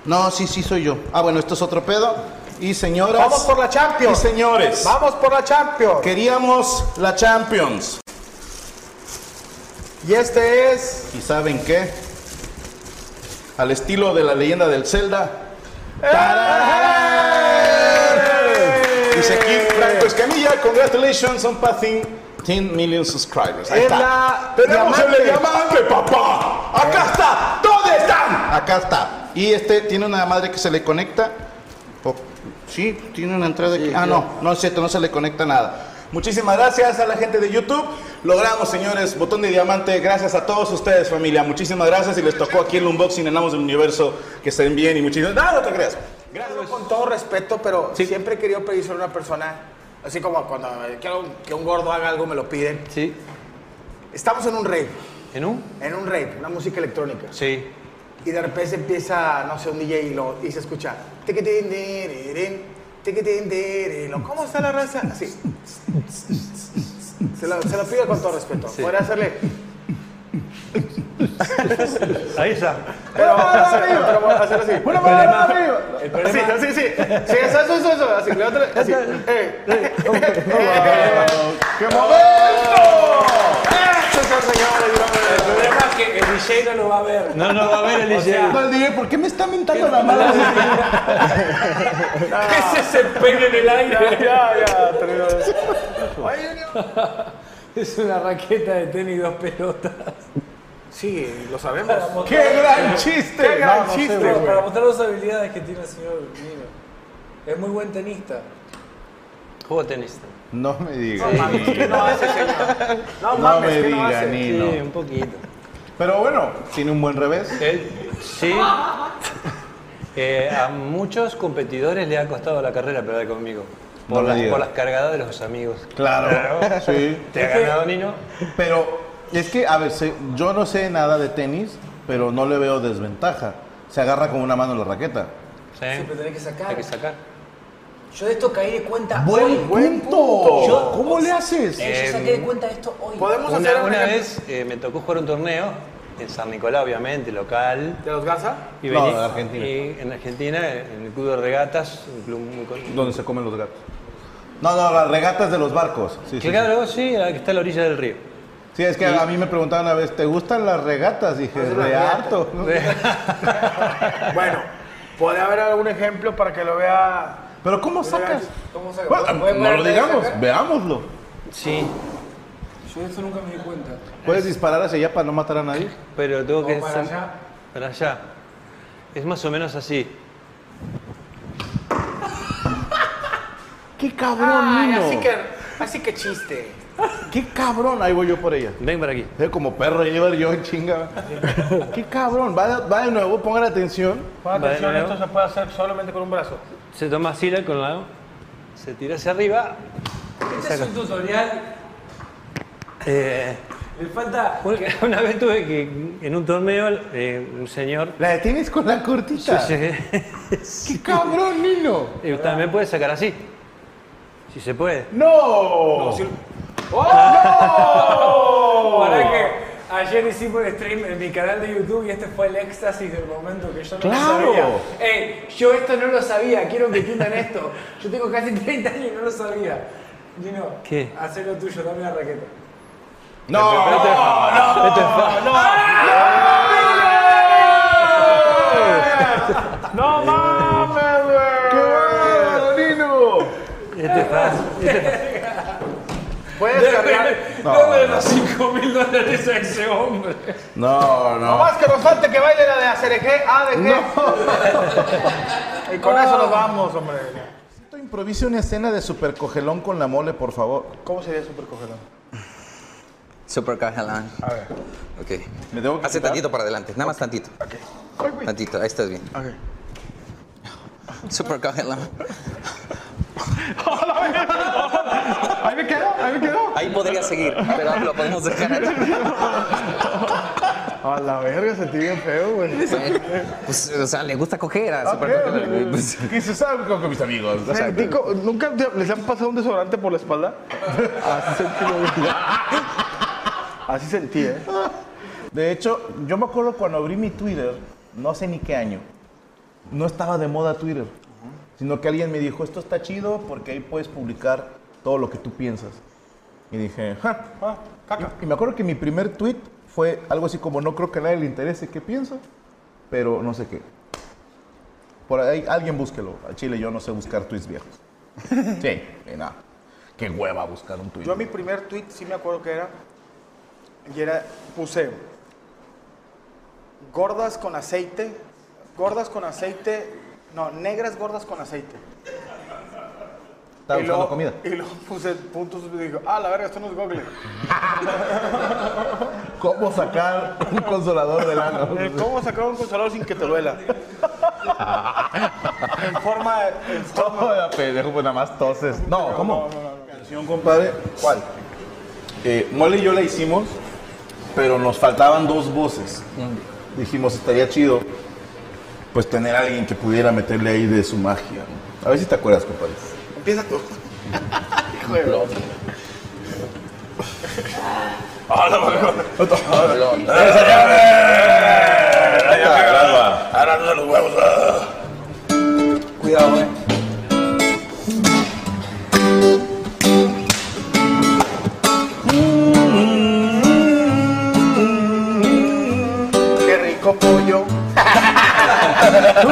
No, sí, sí soy yo. Ah, bueno, esto es otro pedo. Y señoras... Vamos por la Champions. Y señores. Vamos por la Champions. Queríamos la Champions. Y este es... ¿Y saben qué? Al estilo de la leyenda del Zelda. Dice aquí Franco Escamilla, congratulations on passing 10 million subscribers. Ahí Es está. la Tenemos el diamante. diamante, papá. Acá está. ¿Dónde están? Acá está. Y este tiene una madre que se le conecta. Oh, sí, tiene una entrada aquí. ah, no, no es cierto, no se le conecta nada. Muchísimas gracias a la gente de YouTube. Logramos, señores, botón de diamante. Gracias a todos ustedes, familia. Muchísimas gracias. Y les tocó aquí el unboxing en Amos del Universo. Que estén bien y muchísimas. No, no te creas. Gracias. Con todo respeto, pero siempre he querido pedirle a una persona, así como cuando quiero que un gordo haga algo, me lo piden. Sí. Estamos en un rave. ¿En un? En un rave, una música electrónica. Sí. Y de repente empieza, no sé, un DJ y, lo, y se escucha. dirirín. ¿Cómo está la raza? Así. Se lo, se lo pido con todo respeto. Sí. Podría hacerle. Ahí está. Pero hacer, pero voy a hacer así. Una mano arriba. El problema- Sí, sí, sí. Sí, eso, eso, eso, eso. Así, levanta- así. Eh. ¡Qué momento! Estos señores, El problema es que el DJ no lo va a ver. No, no va a ver el DJ, ¿por qué me está mentando la madre? ¿Qué es ese pene en el aire? Ya, ya, Es una raqueta de tenis y dos pelotas. Sí, lo sabemos. ¡Qué gran chiste! ¡Qué gran chiste! Para mostrar las habilidades que tiene el señor Nino. Es muy buen tenista. Juego tenista. No me digas. No mames, ¿qué no hace, señor? No No mames, me ¿qué no diga, hace? Nino. Sí, un poquito. Pero bueno, tiene un buen revés. sí. Eh, a muchos competidores le ha costado la carrera perder conmigo. No Por, me las, digas. por las cargadas de los amigos. Claro, sí. ¿Te ha ganado, Nino? Pero es que, a ver, se- yo no sé nada de tenis, pero no le veo desventaja. Se agarra con una mano en la raqueta. Sí. Siempre tenés que sacar. Hay que sacar. Yo de esto caí de cuenta ¡Buen hoy. punto! Yo- ¿Cómo le haces? Eh, yo saqué de cuenta esto hoy. ¿Podemos Una, hacer un una vez eh, me tocó jugar un torneo en San Nicolás, obviamente, local. ¿De los Garza? Y No, de Argentina. y en Argentina, en el club de regatas, un club muy con- Donde se comen los gatos. No, no, las regatas de los barcos. Sí, sí, Que claro, sí, la que está a la orilla del río. Sí, es que a mí me preguntaban una vez, ¿te gustan las regatas? Dije, re harto. Bueno, ¿puede haber algún ejemplo para que lo vea? Pero ¿cómo sacas? ¿Cómo saca? Bueno, ¿Pueden no lo digamos, sacar? veámoslo. Sí, Yo de esto nunca me di cuenta. ¿Puedes disparar hacia allá para no matar a nadie? pero tengo que... Para allá. Para allá. Es más o menos así. ¡Qué cabrón, Ay, Nino! así que, así que chiste. ¡Qué cabrón! Ahí voy yo por ella. Ven para aquí. Como perro lleva yo en chinga. ¡Qué cabrón! Va de, va de nuevo, pongan atención. Pon Vale, atención, esto se puede hacer solamente con un brazo. Se toma así la- con la... Se tira hacia arriba. Este es un tutorial. Eh, Le falta. una, una vez tuve que, en un torneo, eh, un señor... La detienes con la cortita. Sí, ¡Qué cabrón, Nino! Y usted me puede sacar así. Si se puede. ¡No! Para que ayer hicimos un stream en mi canal de YouTube y este fue el éxtasis del momento que yo no ¡Claro! lo sabía. Ey, yo esto no lo sabía, quiero que entiendan esto. Yo tengo casi 30 años y no lo sabía. Gino, ¿Qué? haz lo tuyo, dame la raqueta. ¡No! Esto es fa- ¡No mames, güey! ¡Qué bárbaro, Nino! Esto es fácil. Esto es fácil. Puedes cargar. Dame los 5 mil dólares a ese hombre. No, No no. más que nos falte que baile la de ACRG, ADG. Y con eso nos vamos, hombre. Improvise una escena de super cogelón con la mole, por favor. ¿Cómo sería super cogelón? Super Cajalán. A ver. Ok. ¿Me tengo que Hace quitar? tantito para adelante, nada más tantito. Tantito, ahí estás bien. Ok. Super Cajalán. Ahí me quedo, ahí me quedo. Ahí podría seguir, pero lo podemos dejar aquí. A la verga, sentí bien feo, güey. Pues, o sea, le gusta coger a Super ok. pues, ¿Qué se sabe con mis amigos? Sentí co- ¿Nunca les han pasado un desodorante por la espalda? Así sentí, güey. Así sentí, ¿eh? De hecho, yo me acuerdo cuando abrí mi Twitter, no sé ni qué año, no estaba de moda Twitter, sino que alguien me dijo, esto está chido porque ahí puedes publicar todo lo que tú piensas. Y dije, ja, ah, caca. Y, y me acuerdo que mi primer tweet fue algo así como, no creo que a nadie le interese qué pienso, pero no sé qué. Por ahí alguien búsquelo. A Chile yo no sé buscar tweets viejos. Sí, y nada. Qué hueva buscar un tweet. Yo mi primer tweet sí me acuerdo que era, y era, puse, gordas con aceite, gordas con aceite, no, negras gordas con aceite. Estaba Y buscando luego- comida. Y luego puse puntos y digo, ah, la verga, esto no es Google. ¿Cómo sacar un consolador del ano? Eh, ¿Cómo sacar un consolador sin que te duela? en forma, en forma... Joder, pendejo, pues nada más toses. No, ¿cómo? Canción, compadre. ¿Cuál? Eh, Mole y yo la hicimos, pero nos faltaban dos voces. Dijimos, estaría chido, pues tener a alguien que pudiera meterle ahí de su magia. ¿no? A ver si te acuerdas, compadre. Empieza tú. Hijo de Ahora no los huevos. Cuidado, eh. Ayer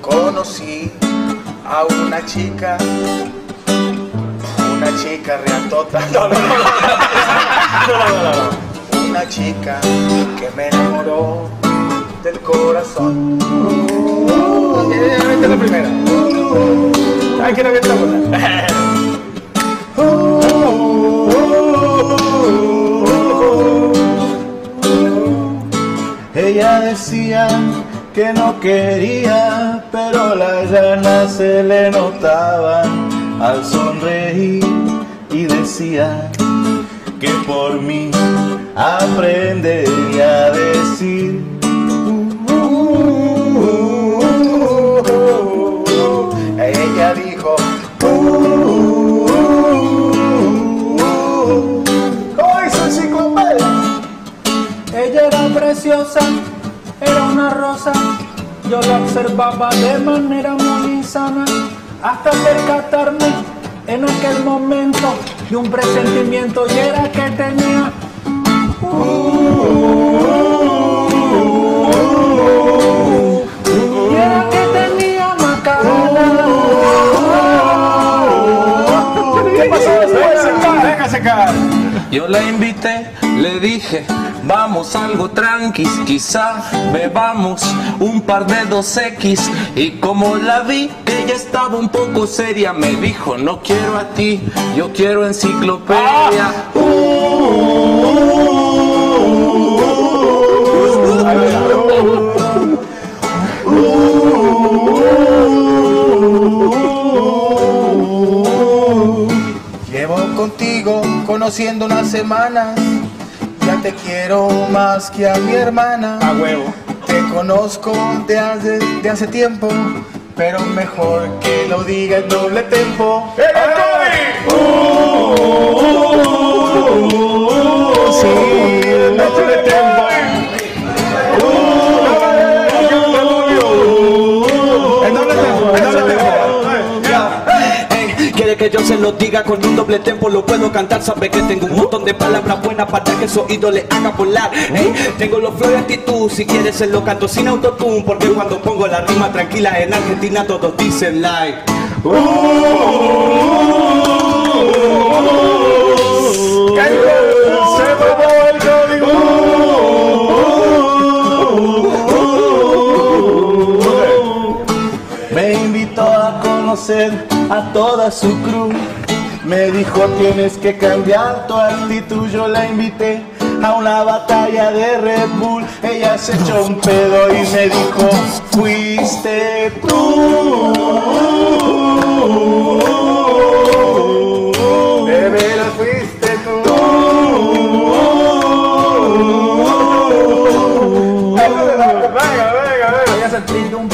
conocí a una chica, una chica reatota. No, no, no. Una chica que me enamoró del corazón. Vete la primera. Ay, que no la buena. Ella decía que no quería, pero las ganas se le notaban al sonreír y decía que por mí aprendería a decir. Preciosa, era una rosa. Yo la observaba de manera muy sana hasta percatarme en aquel momento de un presentimiento y era que tenía. Y era que tenía macana. ¿Qué pasó después? Déjase caer. Yo la invité, le dije, vamos algo tranquis, quizá bebamos un par de 2X. Y como la vi, que ella estaba un poco seria, me dijo, no quiero a ti, yo quiero enciclopedia. Llevo contigo conociendo unas semanas. Te quiero más que a mi hermana. A huevo. Te conozco de hace, de hace tiempo. Pero mejor que lo diga en doble tempo. Sí, que yo se lo diga con un doble tempo, lo puedo cantar. Sabe que tengo un montón de palabras buenas para que su oído le haga volar. Ey, tengo los flow de actitud, si quieres se lo canto sin autotune. Porque cuando pongo la rima tranquila en Argentina todos dicen like. Me invitó a conocer a toda su crew. Me dijo tienes que cambiar tu actitud. Yo la invité a una batalla de Red Bull. Ella se echó un pedo y me dijo, fuiste tú. De veras fuiste tú. Venga, venga, venga. Ella se tiró un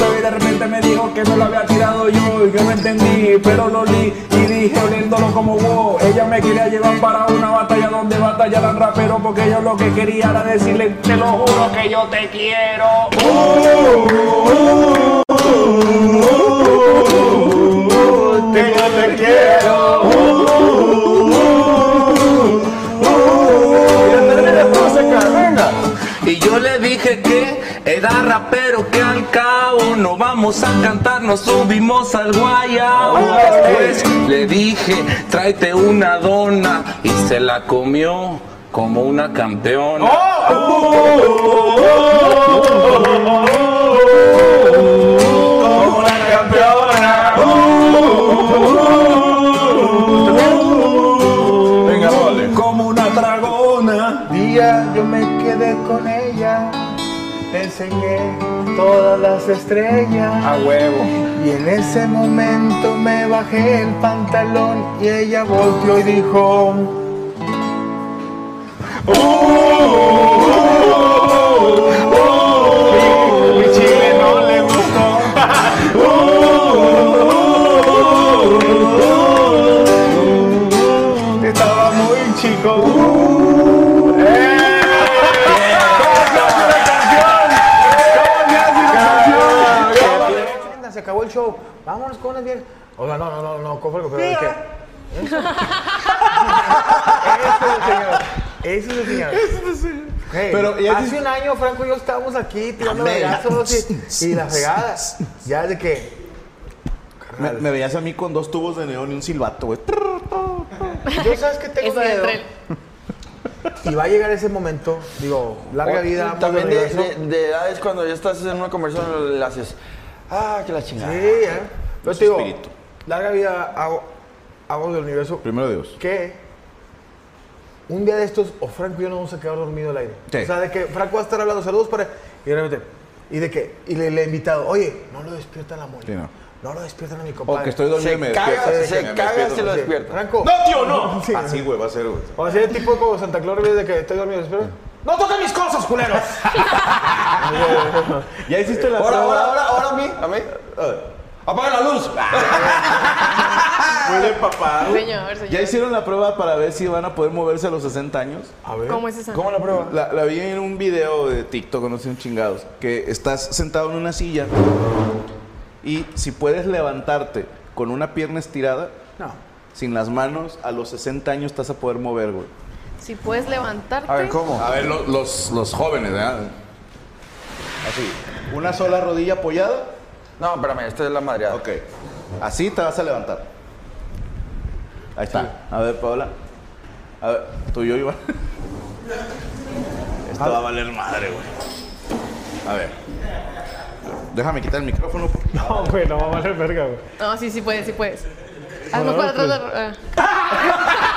me dijo que me lo había tirado yo y que no entendí, pero lo li y dije oliéndolo como wow. Ella me quería llevar para una batalla donde batallaran raperos porque yo lo que quería era decirle, te lo juro que yo te quiero. Que yo te quiero. Y yo le dije que era rapero, que al cabo no vamos a cantar, nos subimos al guayabo. Después le dije, tráete una dona y se la comió como una campeona. Como enseñé todas las estrellas. A huevo. Y en ese momento me bajé el pantalón y ella volteó y dijo. Mi chile no le gustó. Estaba muy chico. Acabó el show. Vámonos con unas bien. Oiga, no, no, no, no, ¿cómo fue lo que pero es que- Eso. Ese es el señor. Ese es el señor. Hey, Pero ya hace un año Franco y yo estábamos aquí tirando vergazos y, y la fregada. Ya de que Me, me veías a mí con dos tubos de neón y un silbato, güey. yo sabes que tengo Eso de miedo. Y va a llegar ese momento, digo, larga O- vida. También de, de, de edades cuando ya estás en una conversación le haces. Ah, que la chingada. Sí, ¿eh? Yo te digo, larga vida hago, hago del universo. Primero Dios. Que un día de estos, o Franco y yo nos vamos a quedar dormidos al aire. Sí. O sea, de que Franco va a estar hablando saludos para. Y de repente, y de que, y le, le he invitado, oye, no lo despiertan a Moni. Sí, no. No lo despiertan a mi compadre. O que estoy dormido y me caga- despierto. se caga si lo ¿no? despierta. Franco. ¡No, tío, no! Sí. Así, güey, va a ser, güey. O sea, el tipo como Santa Claus de que estoy dormido, espera. ¡No toquen mis cosas, culeros! ¿Ya hiciste la Ahora, prueba? ahora, ahora, ahora a mí, a mí. Apaga la luz. Muy papá. Señor, señor. ¿Ya hicieron la prueba para ver si van a poder moverse a los 60 años? A ver. ¿Cómo es esa? ¿Cómo la prueba? La, la vi en un video de TikTok, no sé, un chingados, que estás sentado en una silla y si puedes levantarte con una pierna estirada, No. sin las manos, a los 60 años estás a poder mover, güey. Si puedes levantarte. A ver, ¿cómo? A ver, lo- los, los jóvenes, ¿verdad? Así, una sola rodilla apoyada. No, espérame, esta es la madreada. Ok. Así te vas a levantar. Ahí está. A ver, Paola. A ver, tú y yo, Iván. Esto va a valer madre, güey. A ver. Déjame quitar el micrófono. No, güey, no va a valer verga, güey. No, sí, sí puedes, sí puedes. A lo No, mejor pues. atrás de. ah.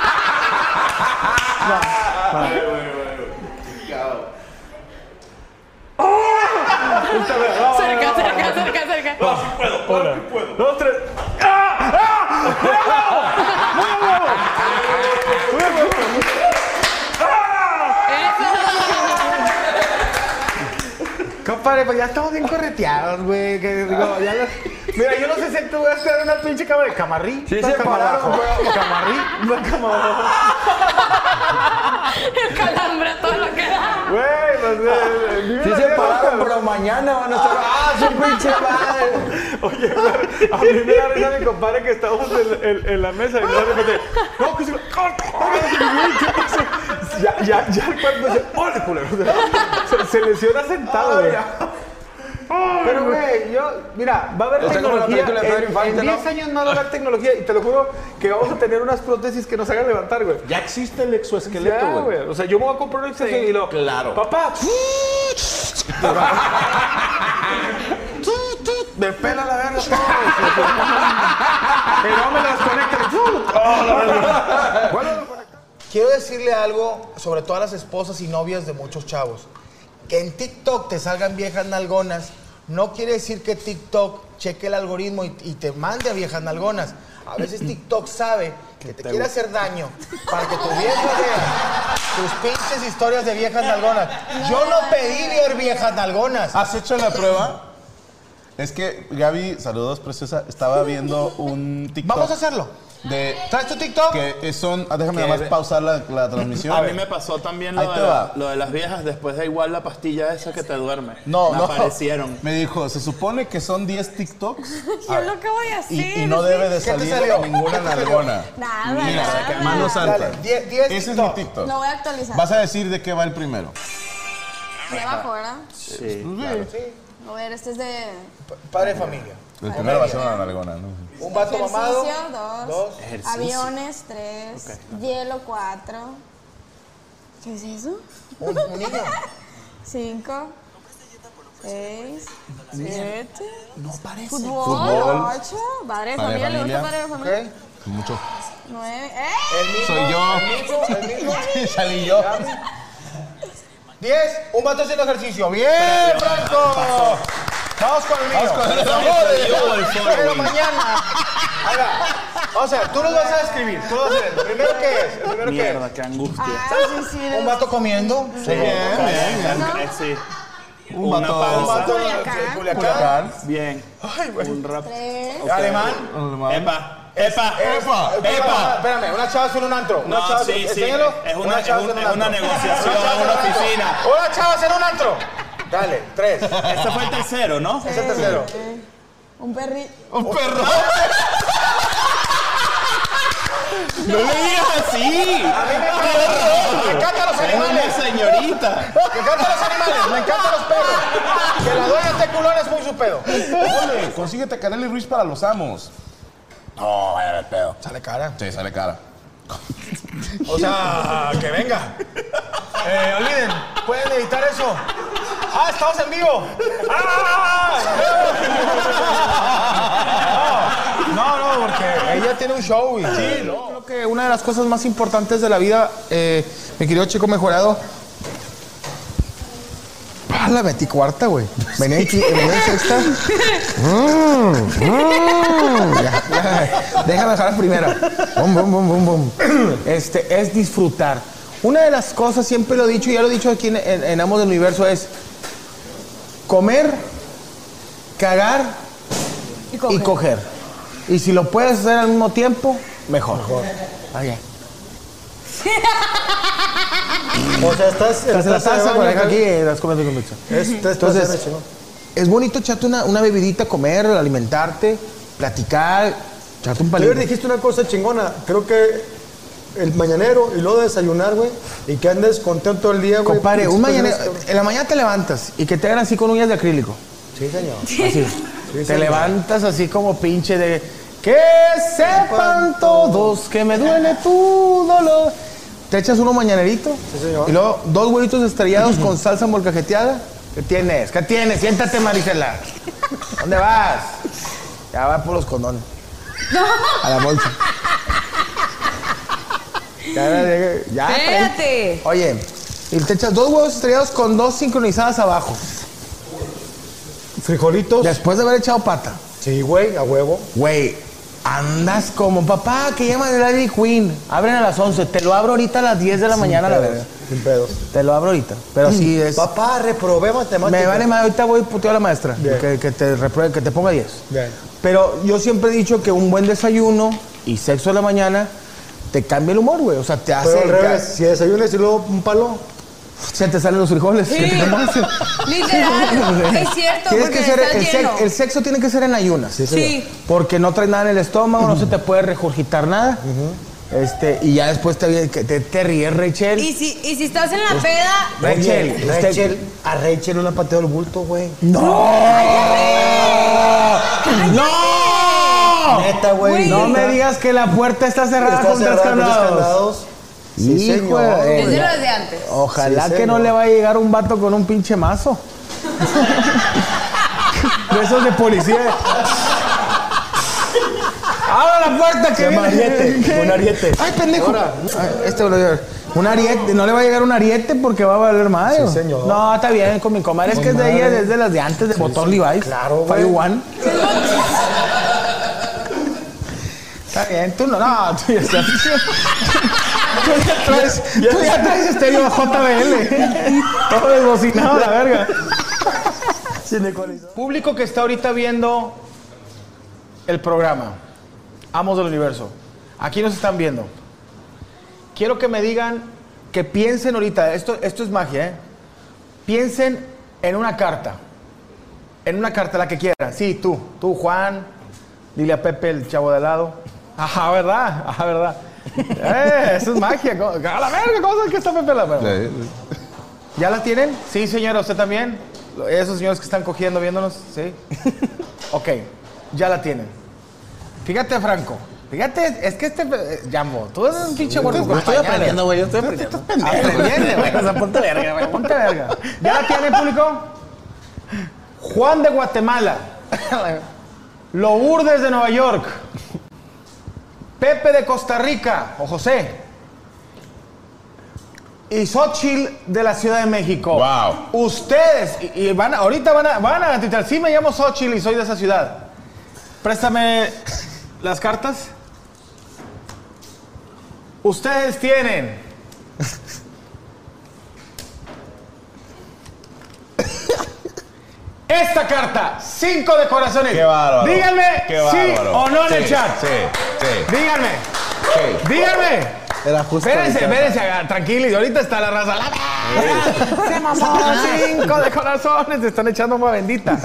Cerca, cerca, cerca, cerca. Una, dos, tres. Compadre, pues ya estamos bien correteados, güey. que digo, ya los- Mira, yo no sé si tú vas a en una pinche cama de camarrí. Sí se pararon, güey. Camarrí, no cama abajo. El calambre, todo lo que da. Güey, pues. eh, ni Sí se pararon, pero mañana van a estar. ¡Ah, su pinche madre! Oye, güey, a mí me da risa mi compadre que estábamos en, en- en la mesa y de repente, no, que se ¿qué pasó? Ya, ya, ya el cuerpo dice, ¡hola, culero! Se, se lesiona sentado, güey. Pero, güey, yo, mira, va a haber la tecnología. película de Pedro En, Infante, en 10 ¿no? años más va a haber tecnología y te lo juro que vamos a tener unas prótesis que nos hagan levantar, güey. Ya existe el exoesqueleto, güey. O sea, yo me voy a comprar un exoesqueleto y lo. Claro. Papá. Me pela la verga todo. Que no me las conecten. Oh, conectar. quiero decirle algo sobre todas las esposas y novias de muchos chavos. Que en TikTok te salgan viejas nalgonas, no quiere decir que TikTok cheque el algoritmo y, y te mande a viejas nalgonas. A veces TikTok sabe que te quiere hacer daño para que tu vieja vea tus pinches historias de viejas nalgonas. Yo no pedí ver viejas nalgonas. ¿Has hecho la prueba? Es que Gaby, saludos preciosa, estaba viendo un TikTok. Vamos a hacerlo. De, ¿Traes tu TikTok? que son, ah, déjame Que nada ve- más pausar la, la transmisión. A mí me pasó también Ahí lo te de, va. la- lo de las viejas, después de igual la pastilla esa que te duerme. No, me no. aparecieron. Me dijo, se supone que son 10 TikToks Yo lo acabo de hacer. y, y no debe de ¿Qué te salir salió? ninguna ¿Qué te salió? nalgona. Nada, Mira, nada. mano santa. Dale, die- diez Ese es TikTok. mi TikTok. Lo voy a actualizar. Vas a decir de qué va el primero. De abajo, ¿verdad? Sí. Claro. A ver, este es de Padre de familia. El primero va a ser una nalgona, ¿no? Un vato mamado. ejercicio, dos. Dos. Ejercicio. Aviones, tres. Hielo, cuatro. ¿Qué es eso? Un, un niño. Cinco. Seis. Siete. No parece. Fútbol, Fútbol. ocho. Padre de familia, le gusta padre de familia. Ok. Mucho. Nueve. ¡Eh! El mismo. Soy yo. El mismo. El mismo. Salí yo. Diez. Un vato haciendo ejercicio. ¡Bien, Franco! Vamos con el mío. Vamos con el mío. Pero mañana. O sea, tú los vas a describir. Tú los vas a hacer. ¿El primero qué es? ¿El primero qué Mierda, qué angustia. Ah, sí, sí. es? Un vato comiendo. Sí, bien, No. Eh, sí. Un Una vato. Un vato Culiacán. de Culiacán. Culiacán. Bien. Ay, güey. Un rap. Tres. Alemán. Epa, epa, Epa, Epa, espérame, una chava en un antro. Una No, chava sí, sí. Es una- es un- una negociación chava en una oficina. Una chava en un antro. Dale, tres. Este fue el tercero, ¿no? Es el tercero. Un perrito. Un perro. No le digas así. A mí me encantan, me encantan los Es una animales. señorita. Me encantan los animales, me encantan los perros. Que la dueña esté culón es muy su pedo. Ole, consíguete Canelo y Ruiz para los amos. No, vaya de pedo. Sale cara. Sí, sale cara. O sea, que venga. Eh, olviden, pueden editar eso. Ah, estamos en vivo. ¡Ah! No, no, porque ella tiene un show y sí, no. Creo que una de las cosas más importantes de la vida, eh, mi querido chico mejorado. Ah, la metí cuarta, güey. Venía en, qui- venía en sexta. Mm, mm. Ya, ya. Déjame dejar la primera. Bum, bum, bum, bum, bum. Este, es disfrutar. Una de las cosas, siempre lo he dicho y ya lo he dicho aquí en, en- en Amos del Universo, es comer, cagar y coger. Y si lo puedes hacer al mismo tiempo, mejor. Ok. O sea, estás Estás en la taza, con aquí y estás comiendo con. Entonces, es bonito echarte una, una bebidita, comer, alimentarte, platicar, echarte un Ayer palito. dijiste una cosa chingona. Creo que el mañanero y luego desayunar, güey. Y que andes contento todo el día, güey. Compadre, un mañana, pues, en la mañana te levantas y que te hagan así con uñas de acrílico. Sí, señor. Así. te señor. levantas así como pinche de que sepan todos que me duele tu dolor. Te echas uno mañanerito y luego dos huevitos estrellados con salsa molcajeteada. ¿Qué tienes? ¿Qué tienes? Siéntate, Marisela. ¿Dónde vas? Ya va por los condones. A la bolsa. Ya, ya, ya, Espérate. Oye, y te echas dos huevos estrellados con dos sincronizadas abajo. Frijolitos. Después de haber echado pata. Sí, güey, a huevo. Güey, andas como papá que llama de Dairy Queen. Abren a las 11. Te lo abro ahorita a las 10 de la Sin mañana, la pedos, verdad. Sin pedos. Te lo abro ahorita. Pero sí es. Papá, reprobé matemáticas. Me vale más. Ahorita voy puteo a la maestra. Que, que te repruebe, que te ponga 10. Bien. Pero yo siempre he dicho que un buen desayuno y sexo de la mañana te cambia el humor, güey. O sea, te hace. Pero al revés, si desayunas y luego un palo. Se te salen los frijoles. Sí. Literal, es cierto, Tienes porque que ser, estás el, sexo tiene que ser en ayunas. Sí. Sí. Porque no traes nada en el estómago, no se te puede regurgitar nada. Este, y ya después te, te, te ríes, Rachel. Y si, y si estás en la peda, Rachel, Oye, usted- Rachel, a Rachel no le ha pateado el bulto, güey. ¡No! ¡No! Neta, güey. No me digas que la puerta está cerrada Está con tres cerrada con tres candados. Sí, Hijo señor. de- es de los de antes. Ojalá Sí, que señor. no le vaya a llegar un vato con un pinche mazo. de esos de policía. ¡Abra la puerta que viene! ariete, un ariete. ¡Ay, pendejo! Ay, Este lo. Un ariete, no le va a llegar un ariete porque va a valer madre. Sí, señor. No, está bien con mi comadre. Es que es de ella, Comadre. desde las de antes de botón Levi's. Claro, Fire güey. One. Está bien, tú no, no, tú ya estás. Tú ya traes, tú ya traes estéreo JBL. Todo desbocinado, la verga. Público que está ahorita viendo el programa, Amos del Universo. Aquí nos están viendo. Quiero que me digan, que piensen ahorita, esto, esto es magia, ¿eh? Piensen en una carta. En una carta, la que quieran. Sí, tú, tú, Juan. Dile a Pepe, el chavo de al lado. Ajá, ¿verdad? Ajá, ¿verdad? Eh, eso es magia. ¿cómo- A la verga, ¿cómo sabes que está Pepe? La verga? ¿Ya la tienen? Sí, señora, ¿usted también? Esos señores que están cogiendo, viéndonos, ¿sí? ok, ya la tienen. Fíjate, Franco. Fíjate, es que este... eh, Jambo, tú eres un pinche gordo. Yo estoy aprendiendo, güey, yo estoy aprendiendo. Aprendiendo, güey. O sea, ponte verga, güey. Ponte verga. ¿Ya la tiene, público? Juan de Guatemala. Lourdes de Nueva York. Pepe de Costa Rica, o José. Y Xochitl de la Ciudad de México. Wow. Ustedes, y, y van a- ahorita van a, van a titular, sí me llamo Xochitl y soy de esa ciudad. Préstame las cartas. Ustedes tienen esta carta, cinco de corazones. Qué bárbaro. Díganme Qué sí bárbaro. o no en el Sí, chat. Sí, sí. Díganme. Sí. Díganme. Era justo. Espérense, ahorita. espérense, haga- tranquilo. Y ahorita está la raza. ¡La ¡Se mamó! Cinco de corazones. Te están echando agua bendita.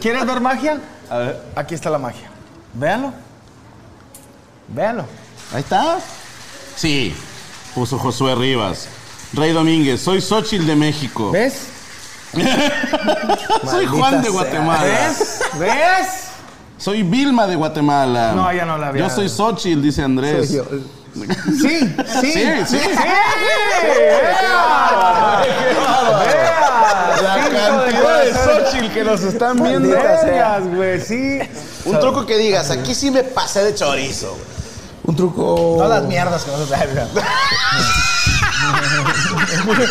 ¿Quieres ver magia? A ver. Aquí está la magia. Véanlo. Véanlo. Ahí está. Sí, puso Josué Rivas. Rey Domínguez, soy Xochitl de México. ¿Ves? soy Juan de Guatemala. ¿Ves? ¿Ves? Soy Vilma de Guatemala. No, ya no la había. Yo soy Xochitl, dice Andrés. Soy yo. Sí, sí. Sí, sí. sí. La cantidad de Xochitl que nos están viendo. Vergas, güey, sí. Un truco que digas, aquí sí me pasé de chorizo. güey. Un truco. No las mierdas que no se saben.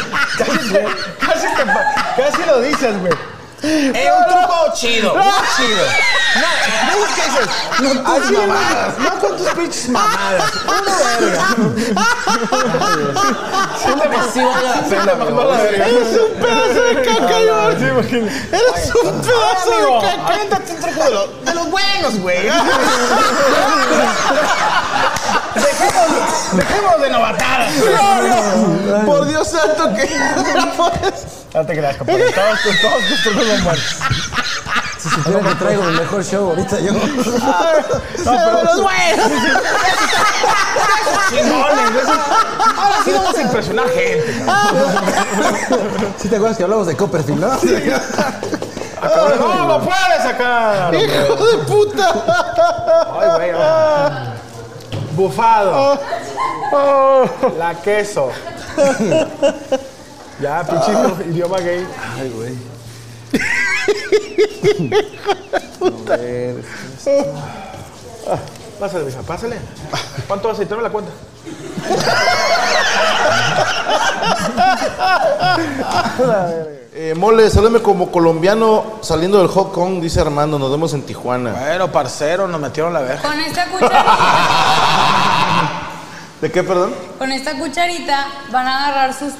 casi, te- casi, lo dices, güey. Eh, un truco chido, muy chido. No, no, ¿qué dices? No, tus mamadas. No con tus pinches mamadas. Uno verga. Siénteme sí vale la pena, verga. Eres un pedazo de caca, Iván. Sí, imagínate. Eres un pedazo de caca. Avéntate un truco de los, de los buenos, güey. Dejemos, dejemos de novatadas. No, no. Por Dios santo que no te creas, compadre. Todos, tus- todos tus trucos son buenos. Si supiera que traigo el mejor show ahorita yo. No, pero los buenos. Chingones, Ahora sí vamos a impresionar gente. ¿Sí te acuerdas que hablamos de Copperfield, no? No, no puedes sacar. Hijo de puta. Ay, güey. Oh. Bufado. La queso. Ya, pinche idioma gay. Ay, güey. Ah, Pásale, mija, pásale. ¿Cuánto vas a echarme la cuenta? Eh, mole, saludame como colombiano saliendo del Hong Kong, dice Armando. Nos vemos en Tijuana. Bueno, parcero, nos metieron la verga. Con esta cucharita, ¿De qué, perdón? con esta cucharita van a agarrar sus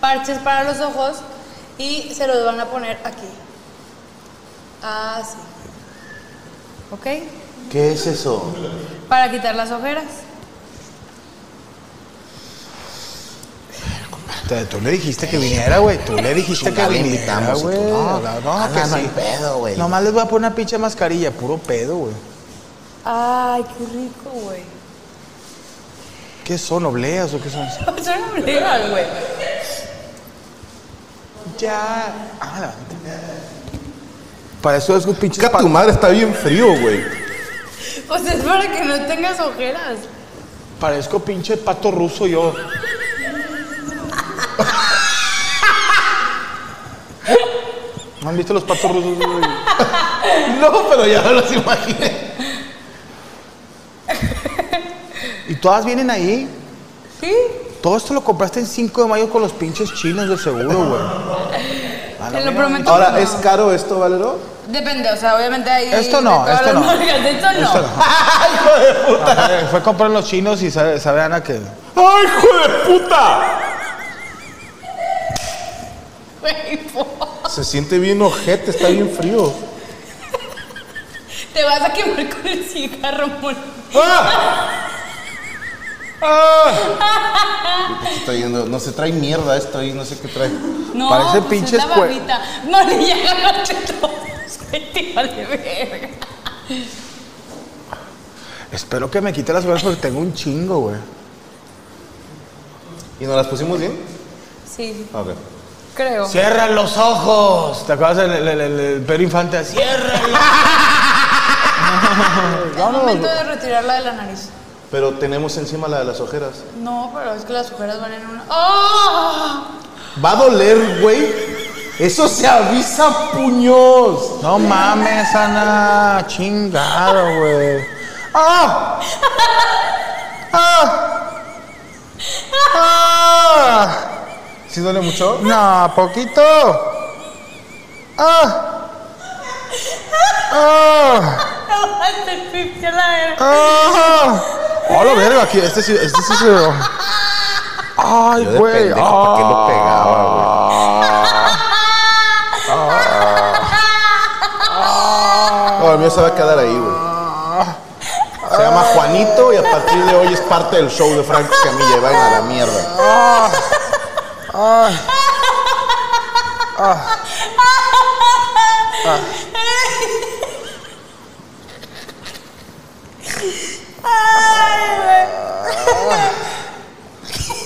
parches para los ojos y se los van a poner aquí. Así. ¿Ok? ¿Qué es eso? Para quitar las ojeras. Tú le dijiste que viniera, güey. Tú le dijiste que viniera, güey. no. No, no, que no, hay pedo, güey. Nomás les voy a poner una pinche mascarilla, puro pedo, güey. Ay, qué rico, güey. ¿Qué son, obleas o qué son? Son obleas, güey. Ya. Ah, la- Para eso es un pinche. Tu madre está bien frío, güey. Pues es para que no tengas ojeras. Parezco pinche pato ruso yo. ¿No han visto los patos rusos? güey? No, pero ya no los imaginé. ¿Y todas vienen ahí? Sí. Todo esto lo compraste en 5 de mayo con los pinches chinos de seguro, güey. Te lo prometo. Ahora. ¿es caro esto, Valero? Depende, o sea, obviamente hay. Esto no, de todas esto las no. marcas, de esto no. Esto no. Ajá, Fue a comprar los chinos y sabe, sabe Ana que. ¡Ay, hijo de puta! Se siente bien ojete, está bien frío. Te vas a quemar con el cigarro, mon. Se está yendo- no se trae mierda esto ahí, no sé qué trae. No, Parece pues pinches es la babita. No le todos. güey, te vale verga. Espero que me quite las cosas porque tengo un chingo, güey. ¿Y nos las pusimos bien? Sí, Ok. Creo. Cierran los ojos. ¿Te acuerdas del el, el, el Pedro Infante? Cierra Es momento de retirarla de la nariz. Pero tenemos encima la de las ojeras. No, pero es que las ojeras van en una. ¡Oh! Va a doler, güey. Eso se avisa, puños. No mames, Ana. Chingado, güey. ¡Ah! ¡Ah! ¿Sí duele mucho? No, poquito. ¡Ah! ¡Ah! ¡Ah! ¡Oh, la verga! Aquí, este sí, este sí se... ¡Ay, Yo de güey! pendejo, ¿para qué lo pegaba, No, el mío se va a quedar ahí, güey. Se llama Juanito y a partir de hoy es parte del show de Frank Camilla. Vayan a la mierda. ¡Ah! ¡Ay! ¡Ah! ¡Ah!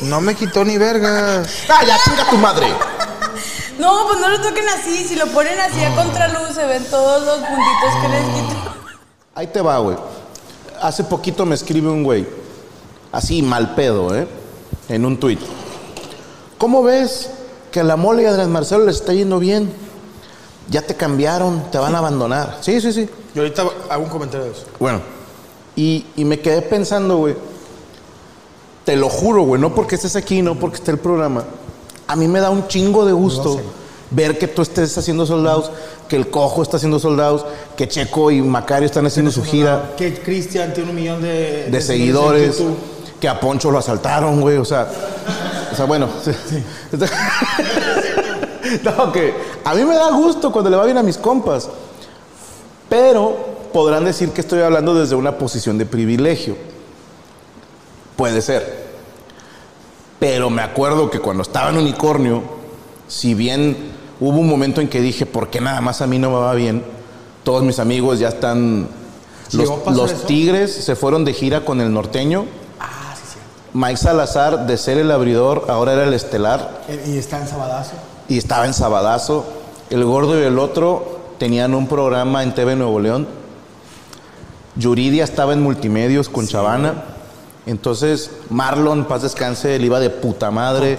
No me quitó ni vergas. ¡Ah, ya chinga tu madre! No, pues no lo toquen así. Si lo ponen así a contraluz, se ven todos los puntitos que les quito. Ahí te va, güey. Hace poquito me escribe un güey, así mal pedo, ¿eh? En un tuit. ¿Cómo ves que a la mole y a Andrés Marcelo les está yendo bien? Ya te cambiaron, te van a abandonar. Sí, sí, sí. Yo ahorita hago un comentario de eso. Bueno, y, y me quedé pensando, güey. Te lo juro, güey, no porque estés aquí, no porque esté el programa. A mí me da un chingo de gusto ver que tú estés haciendo soldados, que el cojo está haciendo soldados, que Checo y Macario están haciendo su gira Que Cristian tiene un millón de, de seguidores, YouTube. que a Poncho lo asaltaron, güey, o sea, o sea, bueno, no, que a mí me da gusto cuando le va bien a mis compas, pero podrán decir que estoy hablando desde una posición de privilegio, puede ser, pero me acuerdo que cuando estaba en Unicornio, si bien hubo un momento en que dije, ¿por qué nada más a mí no me va bien? Todos mis amigos ya están... Los. Tigres se fueron de gira con el norteño. Mike Salazar, de ser el abridor, ahora era el estelar Eh, Y está en Sabadazo. y estaba en Sabadazo. El gordo y el otro tenían un programa en TV Nuevo León. Yuridia estaba en multimedios con Chavana. Entonces, Marlon, paz descanse, él iba de puta madre.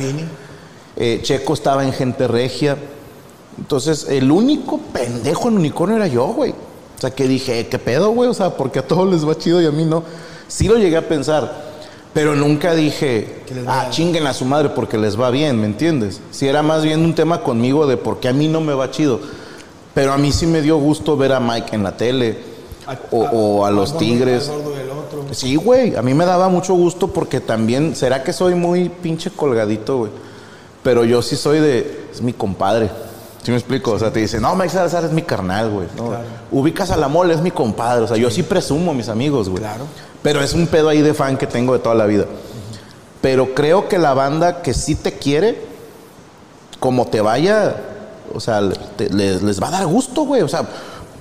Eh, Checo estaba en Gente Regia. Entonces, el único pendejo en unicornio era yo, güey. O sea, que dije, "Eh, ¿qué pedo, güey? O sea, porque a todos les va chido y a mí no. Sí lo llegué a pensar. Pero nunca dije, ah, chinguen a su madre porque les va bien, ¿me entiendes? Si era más bien un tema conmigo de por qué a mí no me va chido. Pero a mí sí me dio gusto ver a Mike en la tele o, o a los Tigres. Sí, güey, a mí me daba mucho gusto porque también, ¿será que soy muy pinche colgadito, güey? Pero yo sí soy de, es mi compadre. ¿Sí me explico? O sea, te dicen, no, Mike Salazar es mi carnal, güey. ¿no? Ubicas a la mole, es mi compadre. O sea, yo sí presumo a mis amigos, güey. Claro. Pero es un pedo ahí de fan que tengo de toda la vida. Pero creo que la banda que sí te quiere, como te vaya, o sea, te- les, les va a dar gusto, güey. O sea,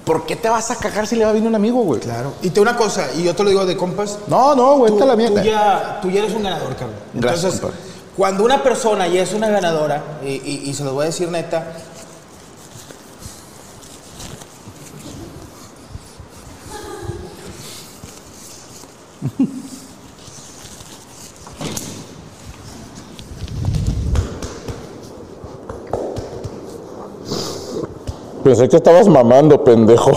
¿por qué te vas a cagar si le va bien un amigo, güey? Claro. Y te una cosa, y yo te lo digo de compas. No, no, güey, tú, esta la mierda. Tú ya, tú ya eres un ganador, cabrón. Gracias, Entonces, compadre. cuando una persona ya es una ganadora, y, y- y se los voy a decir neta, Pensé que estabas mamando, pendejo.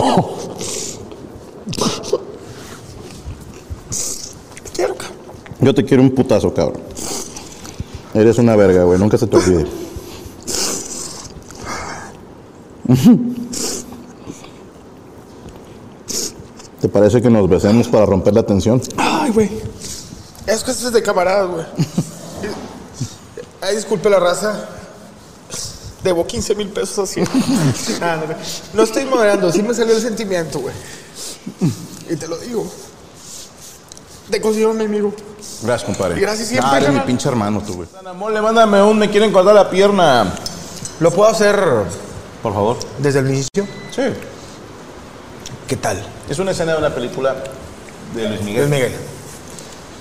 Yo te quiero un putazo, cabrón. Eres una verga, güey. Nunca se te olvide. ¿Te parece que nos besemos para romper la tensión? Ay, güey. Es que esto es de camaradas, güey. Ay, disculpe la raza. Debo 15 mil pesos así. No, estoy moderando, sí me salió el sentimiento, güey. Y te lo digo. Te considero mi amigo. Gracias, compadre. Gracias siempre, Ah, eres mi pinche hermano, tú, güey. Mole, mándame un, me quieren cortar la pierna. ¿Lo puedo hacer Por favor. desde el inicio? Sí. ¿Qué tal? Es una escena de una película de Luis Miguel. Luis Miguel.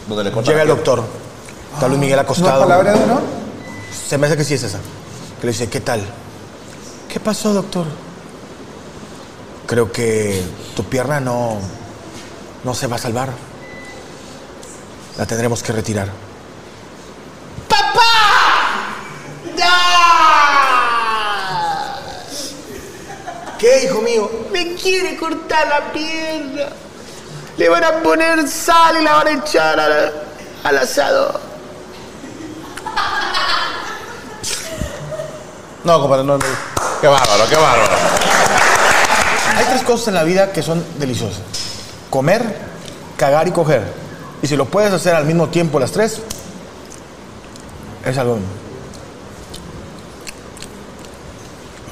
Donde le cortan Llega el doctor. Está Luis Miguel acostado. ¿No palabra de honor? Se me hace que sí es esa. Que le dice, ¿qué tal? ¿Qué pasó, doctor? Creo que tu pierna no, no se va a salvar. La tendremos que retirar. ¿Qué, hijo mío? Me quiere cortar la pierna. Le van a poner sal y la van a echar al, al asado. No, compadre, no, no. Qué bárbaro, qué bárbaro. Hay tres cosas en la vida que son deliciosas. Comer, cagar y coger. Y si lo puedes hacer al mismo tiempo las tres, es algo...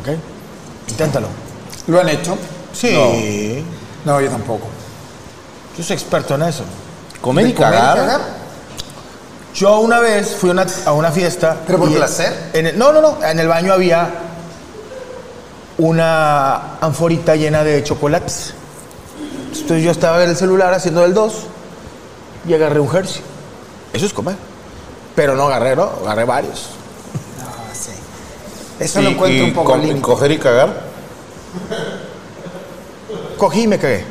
¿Ok? Inténtalo. ¿Lo han hecho? Sí. No, yo tampoco. Yo soy experto en eso. ¿Comer y ¿De comer cagar? Yo una vez fui a una, a una fiesta. ¿Pero por y placer? en el- no, no, no. En el baño había una anforita llena de chocolates. Entonces yo estaba en el celular haciendo el 2 y agarré un Hershey. Eso es comer. Pero no agarré, ¿no? Agarré varios. Eso lo encuentro un poco co-. ¿Coger y cagar? Cogí y me cagué.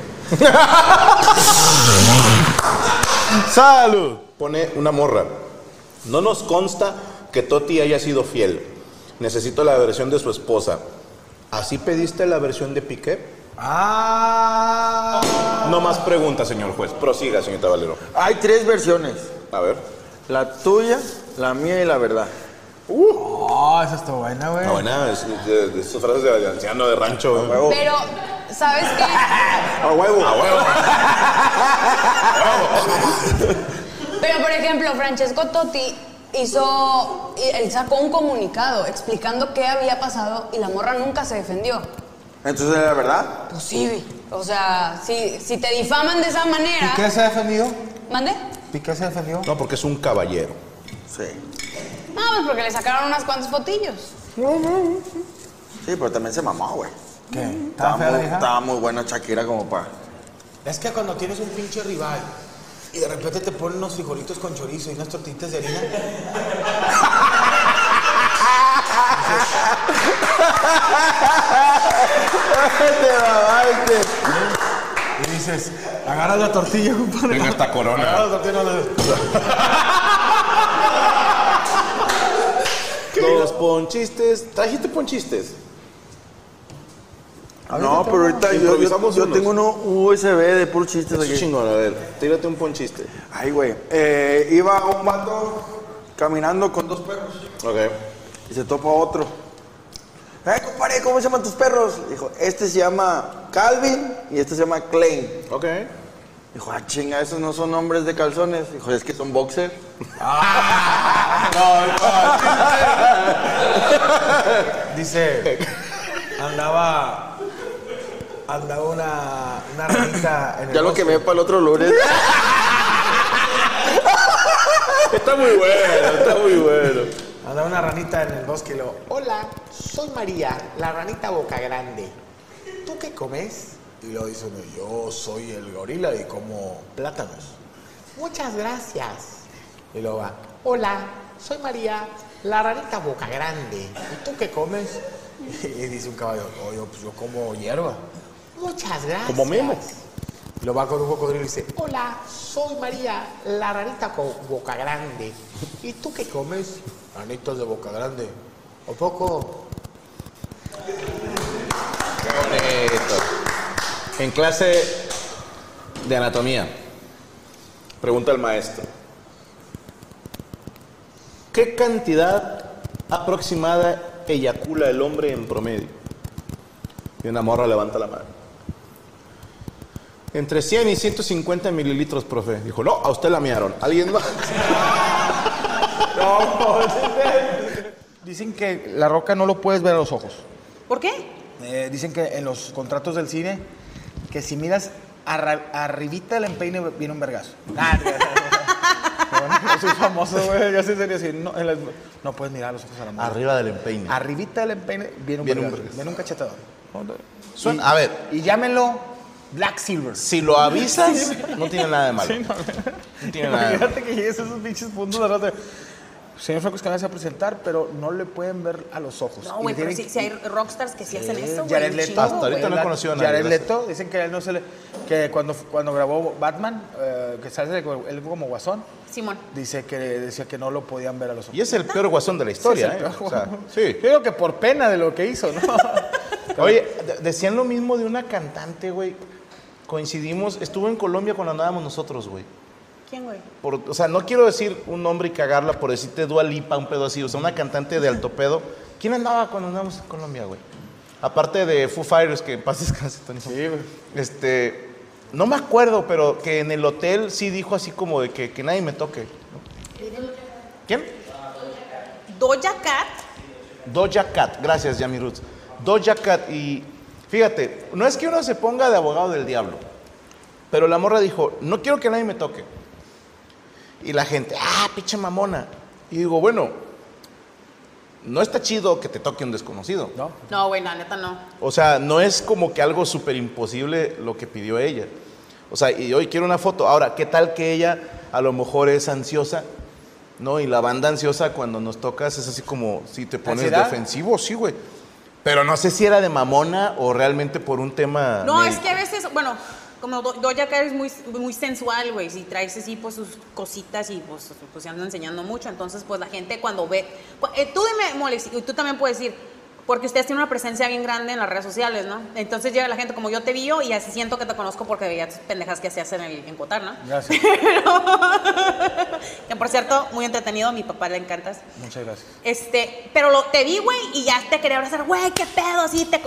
¡Salud! Pone una morra. No nos consta que Toti haya sido fiel. Necesito la versión de su esposa. ¿Así pediste la versión de Piqué? Ah. No más preguntas, señor juez. Prosiga, señorita Valero. Hay tres versiones. A ver. La tuya, la mía y la verdad. Oh, esa está buena, güey. Ah, buena, es de, de esas frases de anciano de rancho. güey. Pero, ¿sabes qué? A huevo. A huevo. Pero, por ejemplo, Francesco Totti hizo, él sacó un comunicado explicando qué había pasado y la morra nunca se defendió. Entonces era verdad. Pues sí, o sea, si, si te difaman de esa manera... ¿Qué se ha defendido? ¿Mande? ¿Piqué se defendió? No, porque es un caballero. Sí. No, pues porque le sacaron unas cuantas fotillos. Sí, pero también se mamó, güey. ¿Qué? Estaba ¿Estaba fea la muy, vieja? estaba muy buena Shakira como para... Es que cuando tienes un pinche rival y de repente te ponen unos frijolitos con chorizo y unas tortitas de harina. Y dices, agarras la tortilla, compadre. Venga esta corona. Agarras la tortilla, no la- Los ponchistes. ¿Trajiste ponchistes? No, pero ahorita yo, yo, yo tengo uno USB de puros chistes aquí. chingón, a ver, tírate un ponchiste. Ay, güey. Eh, iba un vato caminando con dos perros. Ok. Y se topa otro. Eh, compadre, ¿cómo se llaman tus perros? Dijo, este se llama Calvin y este se llama Klein. Ok. Dijo, ah, chinga, esos no son nombres de calzones. Dijo, es que son boxer. Dice, andaba, andaba una, una ranita en el Ya lo bosque. quemé para el otro lunes. Está muy bueno, está muy bueno. Andaba una ranita en el bosque y lo, Hola, soy María, la ranita boca grande. ¿Tú qué comes? y lo dice uno, yo soy el gorila y como plátanos. Muchas gracias. Y luego va, Hola, soy María, la ranita boca grande. ¿y tú qué comes? Y dice un caballo, no, yo, pues yo como hierba. Muchas gracias. Como Memo. Y lo va con un cocodrilo y dice, Hola, soy María, la ranita con boca grande. ¿Y tú qué comes? ranitos de boca grande. ¿O poco? Qué bonito. En clase de anatomía, pregunta el maestro. ¿Qué cantidad aproximada eyacula el hombre en promedio? Y una morra levanta la mano. Entre 100 y 150 mililitros, profe. Dijo, no, a usted la miaron. ¿Alguien más? Dicen que la roca no lo puedes ver a los ojos. ¿Por qué? Eh, dicen que en los contratos del cine, que si miras arra- arribita del empeine viene un vergazo. Yo soy famoso, güey. Ya sé serio así. No, las- no puedes mirar los ojos a la mujer. Arriba del empeine. Arribita del empeine viene un Viene un. Viene un cachetador. Suena- Y- a ver. Y llámenlo Black Silver. Si lo avisas, no tiene nada de malo. Sí, no. No tiene nada de malo. Imagínate que llegues a esos pinches puntos de rato. Señor Franco Escamilla se va a presentar, pero no le pueden ver a los ojos. No, güey, pero sí, sí hay rockstars que sí, hacen eso, güey. Jared Leto. chingo, Hasta ahorita no he conocido a nadie, Jared. Leto, dicen que él no se le. que cuando, cuando grabó Batman, eh, que sale él como guasón, Simón. dice que decía que no lo podían ver a los ojos. Y es el peor guasón de la historia, Sí, es el ¿eh? O sea, sí. Yo digo que por pena de lo que hizo, ¿no? Oye, de- decían lo mismo de una cantante, güey. Coincidimos, estuvo en Colombia cuando andábamos nosotros, güey. ¿Quién, güey? Por- o sea, no quiero decir un nombre y cagarla por decirte Dua Lipa, un pedo así. O sea, una cantante de alto pedo. ¿Quién andaba cuando andábamos en Colombia, güey? Aparte de Foo Fighters, que en paz descanse, Tony. Sí, güey. Este, no me acuerdo, pero que en el hotel sí dijo así como de que, que nadie me toque. ¿Quién? Doja Cat. Doja Cat, gracias, Yami Roots. Doja Cat, y fíjate, no es que uno se ponga de abogado del diablo, pero la morra dijo, no quiero que nadie me toque. Y la gente, ah, pinche mamona. Y digo, bueno, no está chido que te toque un desconocido. No. No, güey, la neta no. O sea, no es como que algo súper imposible lo que pidió ella. O sea, y hoy quiero una foto. Ahora, ¿qué tal que ella a lo mejor es ansiosa? ¿No? Y la banda ansiosa cuando nos tocas es así como si te pones ¿Ansiedad? defensivo, sí, güey. Pero no sé si era de mamona o realmente por un tema. No, es que a veces, bueno, como Do- Doja Cat es muy, muy sensual, güey. Si traes así, pues sus cositas y pues, pues se anda enseñando mucho. Entonces, pues la gente cuando ve. cu- eh, tú dime, Molex, y tú también puedes decir, porque ustedes tienen una presencia bien grande en las redes sociales, ¿no? Entonces llega la gente como yo te vi y así siento que te conozco porque veía tus pendejas que hacías en el en Cotar, ¿no? Gracias. Que por cierto, muy entretenido, a mi papá le encantas. Muchas gracias. Este, pero lo, te vi, güey, y ya te quería abrazar, güey, qué pedo, así te.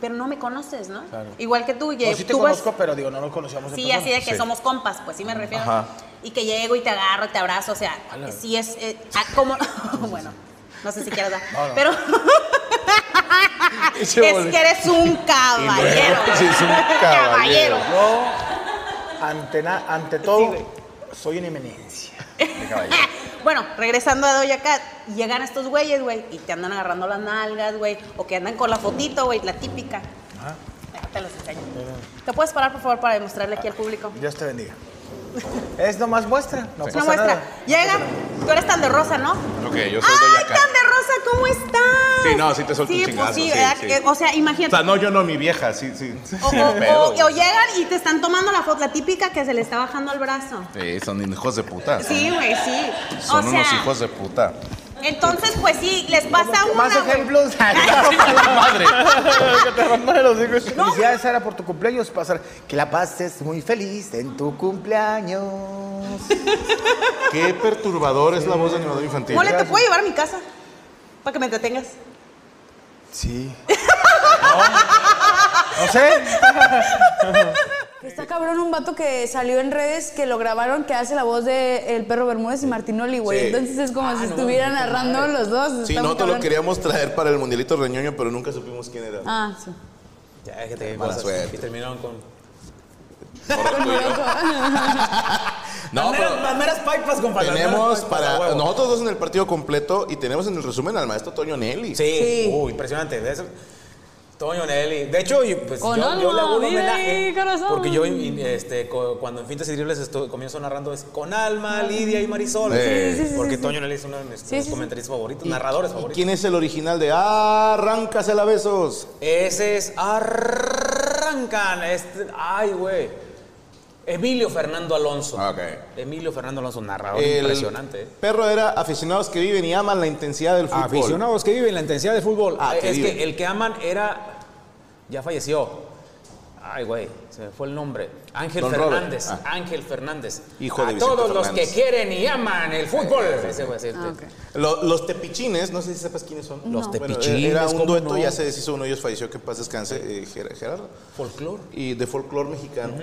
Pero no me conoces, ¿no? Claro. Igual que tú, No, Ye- sí te tú vas- conozco, pero digo, no nos conocíamos en Sí, persona. así de que somos compas, pues sí me refiero. Ajá. Y que llego y te agarro y te abrazo, o sea, sí es eh, ah, como. bueno, no sé si quieres dar. No, no. Pero. es que eres un caballero. Sí, es un caballero. Yo, ante, na- ante todo, soy una eminencia. de caballero. Bueno, regresando a Doja Cat, llegan estos güeyes, güey, y te andan agarrando las nalgas, güey, o que andan con la fotito, güey, la típica. Déjate te los enseño. ¿Te puedes parar, por favor, para demostrarle aquí al público? Dios te bendiga. Es nomás muestra, no Es pasa una muestra. nada. Llega, tú eres tan de rosa, ¿no? Ok, yo soy ¡Ay, tan de rosa! ¿Cómo estás? Sí, no, sí te suelto Sí, un pues chingazo. sí, sí, ¿verdad? sí. Que- O sea, O imagínate. sea, no, yo no, mi vieja, sí, sí. O, Sin o- pedo, o- güey. o llegan y te están tomando la foto, la típica que se le está bajando el brazo. Sí, son hijos de puta. Sí, güey, sí. Son o sea, unos hijos de puta. Entonces, pues sí, les pasa una. Más güey. ejemplos. madre. que te rompan los hijos. Felicidades, Sara, por tu cumpleaños. Pasar. Que la pases muy feliz en tu cumpleaños. Qué perturbador es la voz de animador infantil. Mole, ¿te puedo llevar a mi casa? Para que me entretengas. Sí. No sé. Está cabrón un vato que salió en redes que lo grabaron que hace la voz de El Perro Bermúdez y Martinoli, güey. Sí. Entonces es como Ah, si no, estuvieran narrando madre. los dos. Sí, Está nosotros lo queríamos traer para el mundialito reñoño, pero nunca supimos quién era. Ah, sí. Ya, déjate de Mala cosas. suerte. Y terminaron con. No, Las pero meras- las meras pipas, compadre. tenemos para nosotros dos en el partido completo y tenemos en el resumen al maestro Toño Nelly. Sí, Uh, impresionante. Toño Nelly. De hecho, yo, pues, Con yo, yo le hago un homenaje. corazón. Porque yo, este, cuando en Fintas y Dribles estoy- comienzo narrando es con Alma, Lidia y Marisol. Sí, sí, sí, porque sí, Toño sí. Nelly es uno de mis Sí, mis sí, comentaristas favoritos, ¿Y- narradores y favoritos. ¿Quién es el original de Arráncasela besos? Ese es Arrancan. Este, ay, güey. Emilio Fernando Alonso. Emilio Fernando Alonso, narrador El impresionante. ¿eh? Perro era aficionados que viven y aman la intensidad del fútbol. Aficionados que viven la intensidad del fútbol. Ah, que es que el que aman era. Ya falleció. Ay, güey, se me fue el nombre. Ángel Don. Fernández. Ah. Ángel Fernández. Hijo de A Vicente todos los que quieren y aman el fútbol. Ese güey, ese- Lo- los tepichines, no sé si sepas quiénes son. Los Bueno, tepichines, era un ¿cómo dueto, no? ya se deshizo uno de ellos, falleció, que en paz descanse, eh, Ger- Gerardo. Folclor. Y de folclore mexicano.